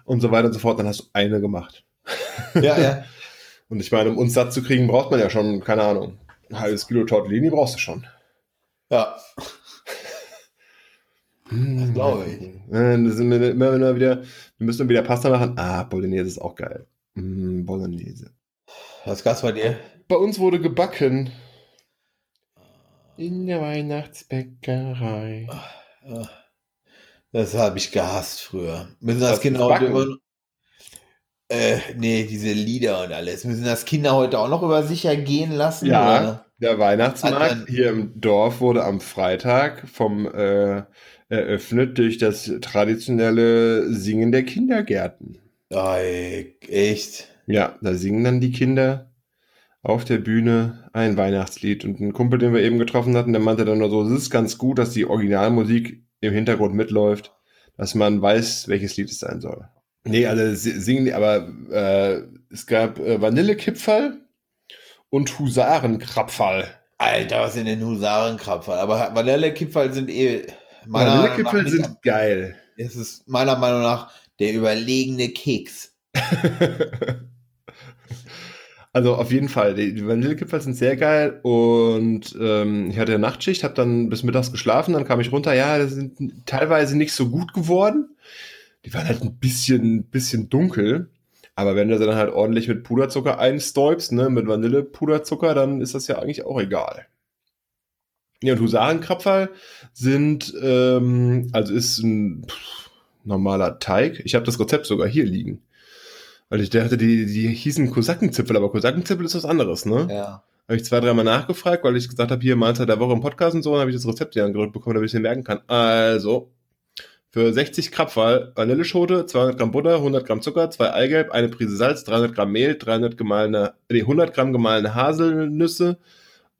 und so weiter und so fort. Dann hast du eine gemacht. Ja, ja. Und ich meine, um uns satt zu kriegen, braucht man ja schon, keine Ahnung, ein halbes Kilo Tortellini brauchst du schon. Ja. Das glaube ich. Äh, Das sind wir immer, immer wieder, wir müssen wieder Pasta machen. Ah, Bolognese ist auch geil. Mm, Bolognese. Was gab's bei dir? Bei uns wurde gebacken. In der Weihnachtsbäckerei. Das habe ich gehasst früher. Müssen das Was, Kinder das heute immer. Äh, nee, diese Lieder und alles. Müssen das Kinder heute auch noch über sich ergehen lassen? Ja, oder? der Weihnachtsmarkt Also- hier im Dorf wurde am Freitag vom äh, eröffnet durch das traditionelle Singen der Kindergärten. Ey, echt. Ja, da singen dann die Kinder auf der Bühne ein Weihnachtslied. Und ein Kumpel, den wir eben getroffen hatten, der meinte dann nur so, es ist ganz gut, dass die Originalmusik im Hintergrund mitläuft, dass man weiß, welches Lied es sein soll. Nee, also si- singen die, aber äh, es gab äh, Vanillekipferl und Husarenkrapferl. Alter, was sind denn Husarenkrapfer? Aber Vanillekipferl sind eh. Meiner sind geil. Es ist meiner Meinung nach der überlegene Keks. Also auf jeden Fall, die, Vanillekipferl sind sehr geil und ähm, ich hatte eine Nachtschicht, habe dann bis mittags geschlafen, dann kam ich runter, ja, die sind teilweise nicht so gut geworden. Die waren halt ein bisschen, bisschen dunkel, aber wenn du sie dann halt ordentlich mit Puderzucker einstäubst, ne, mit Vanillepuderzucker, dann ist das ja eigentlich auch egal. Ja, und Husarenkrapferl sind, ähm, also ist ein pff, normaler Teig. Ich habe das Rezept sogar hier liegen. Weil ich dachte, die, die hießen Kosakenzipfel, aber Kosakenzipfel ist was anderes, ne? Ja. Habe ich zwei, dreimal nachgefragt, weil ich gesagt habe, hier Mahlzeit der Woche im Podcast und so, dann habe ich das Rezept hier angedrückt bekommen, damit ich es mir merken kann. Also, für 60 Krapferl Vanilleschote, 200 Gramm Butter, 100 Gramm Zucker, zwei Eigelb, eine Prise Salz, 300 Gramm Mehl, 300 gemahlene, nee, 100 Gramm gemahlene Haselnüsse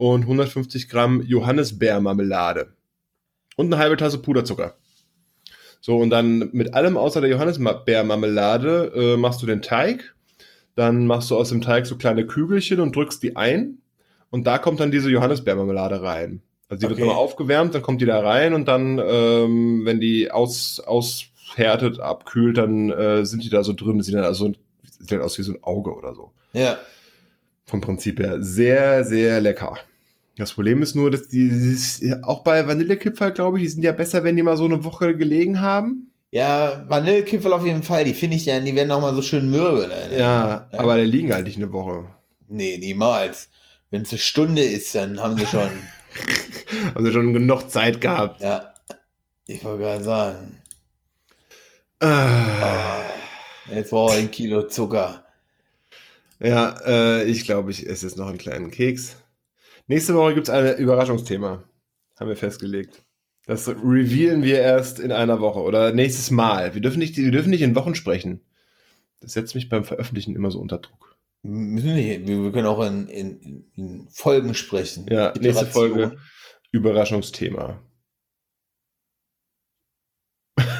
und 150 Gramm Johannisbeermarmelade. Und eine halbe Tasse Puderzucker. So, und dann mit allem außer der Johannisbeermarmelade äh, machst du den Teig. Dann machst du aus dem Teig so kleine Kügelchen und drückst die ein. Und da kommt dann diese Johannisbeermarmelade rein. Also die wird Okay. nochmal aufgewärmt, dann kommt die da rein und dann, ähm, wenn die aus, aushärtet, abkühlt, dann äh, sind die da so drin. Sieht dann also sieht dann aus wie so ein Auge oder so. Ja. Vom Prinzip her. Sehr, sehr lecker. Das Problem ist nur, dass die, dieses, auch bei Vanillekipferl, glaube ich, die sind ja besser, wenn die mal so eine Woche gelegen haben. Ja, Vanillekipferl auf jeden Fall. Die finde ich ja, die werden auch mal so schön mürbe. Ne? Ja, aber die liegen halt nicht eine Woche. Nee, niemals. Wenn es eine Stunde ist, dann haben sie schon. Haben sie schon genug Zeit gehabt. ja. Ich wollte gerade sagen. Ah. Ah, jetzt brauche ich ein Kilo Zucker. Ja, äh, ich glaube, ich esse jetzt noch einen kleinen Keks. Nächste Woche gibt es ein Überraschungsthema. Haben wir festgelegt. Das revealen wir erst in einer Woche oder nächstes Mal. Wir dürfen nicht, wir dürfen nicht in Wochen sprechen. Das setzt mich beim Veröffentlichen immer so unter Druck. Wir, können auch in, in, in Folgen sprechen. Ja, nächste Iteration. Folge Überraschungsthema.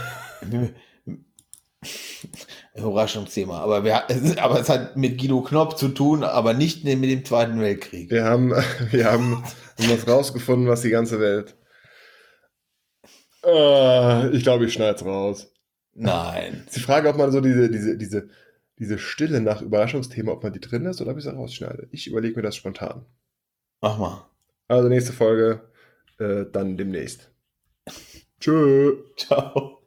Überraschungsthema. Aber, wir, es ist- aber es hat mit Guido Knopp zu tun, aber nicht mit dem Zweiten Weltkrieg. Wir haben, wir haben, haben was rausgefunden, was die ganze Welt. Äh, ich glaube, ich schneide es raus. Nein. ist die Frage, ob man so diese, diese, diese, diese Stille nach Überraschungsthema, ob man die drin lässt oder ob ich sie rausschneide. Ich überlege mir das spontan. Mach mal. Also nächste Folge, äh, dann demnächst. Tschö. Ciao.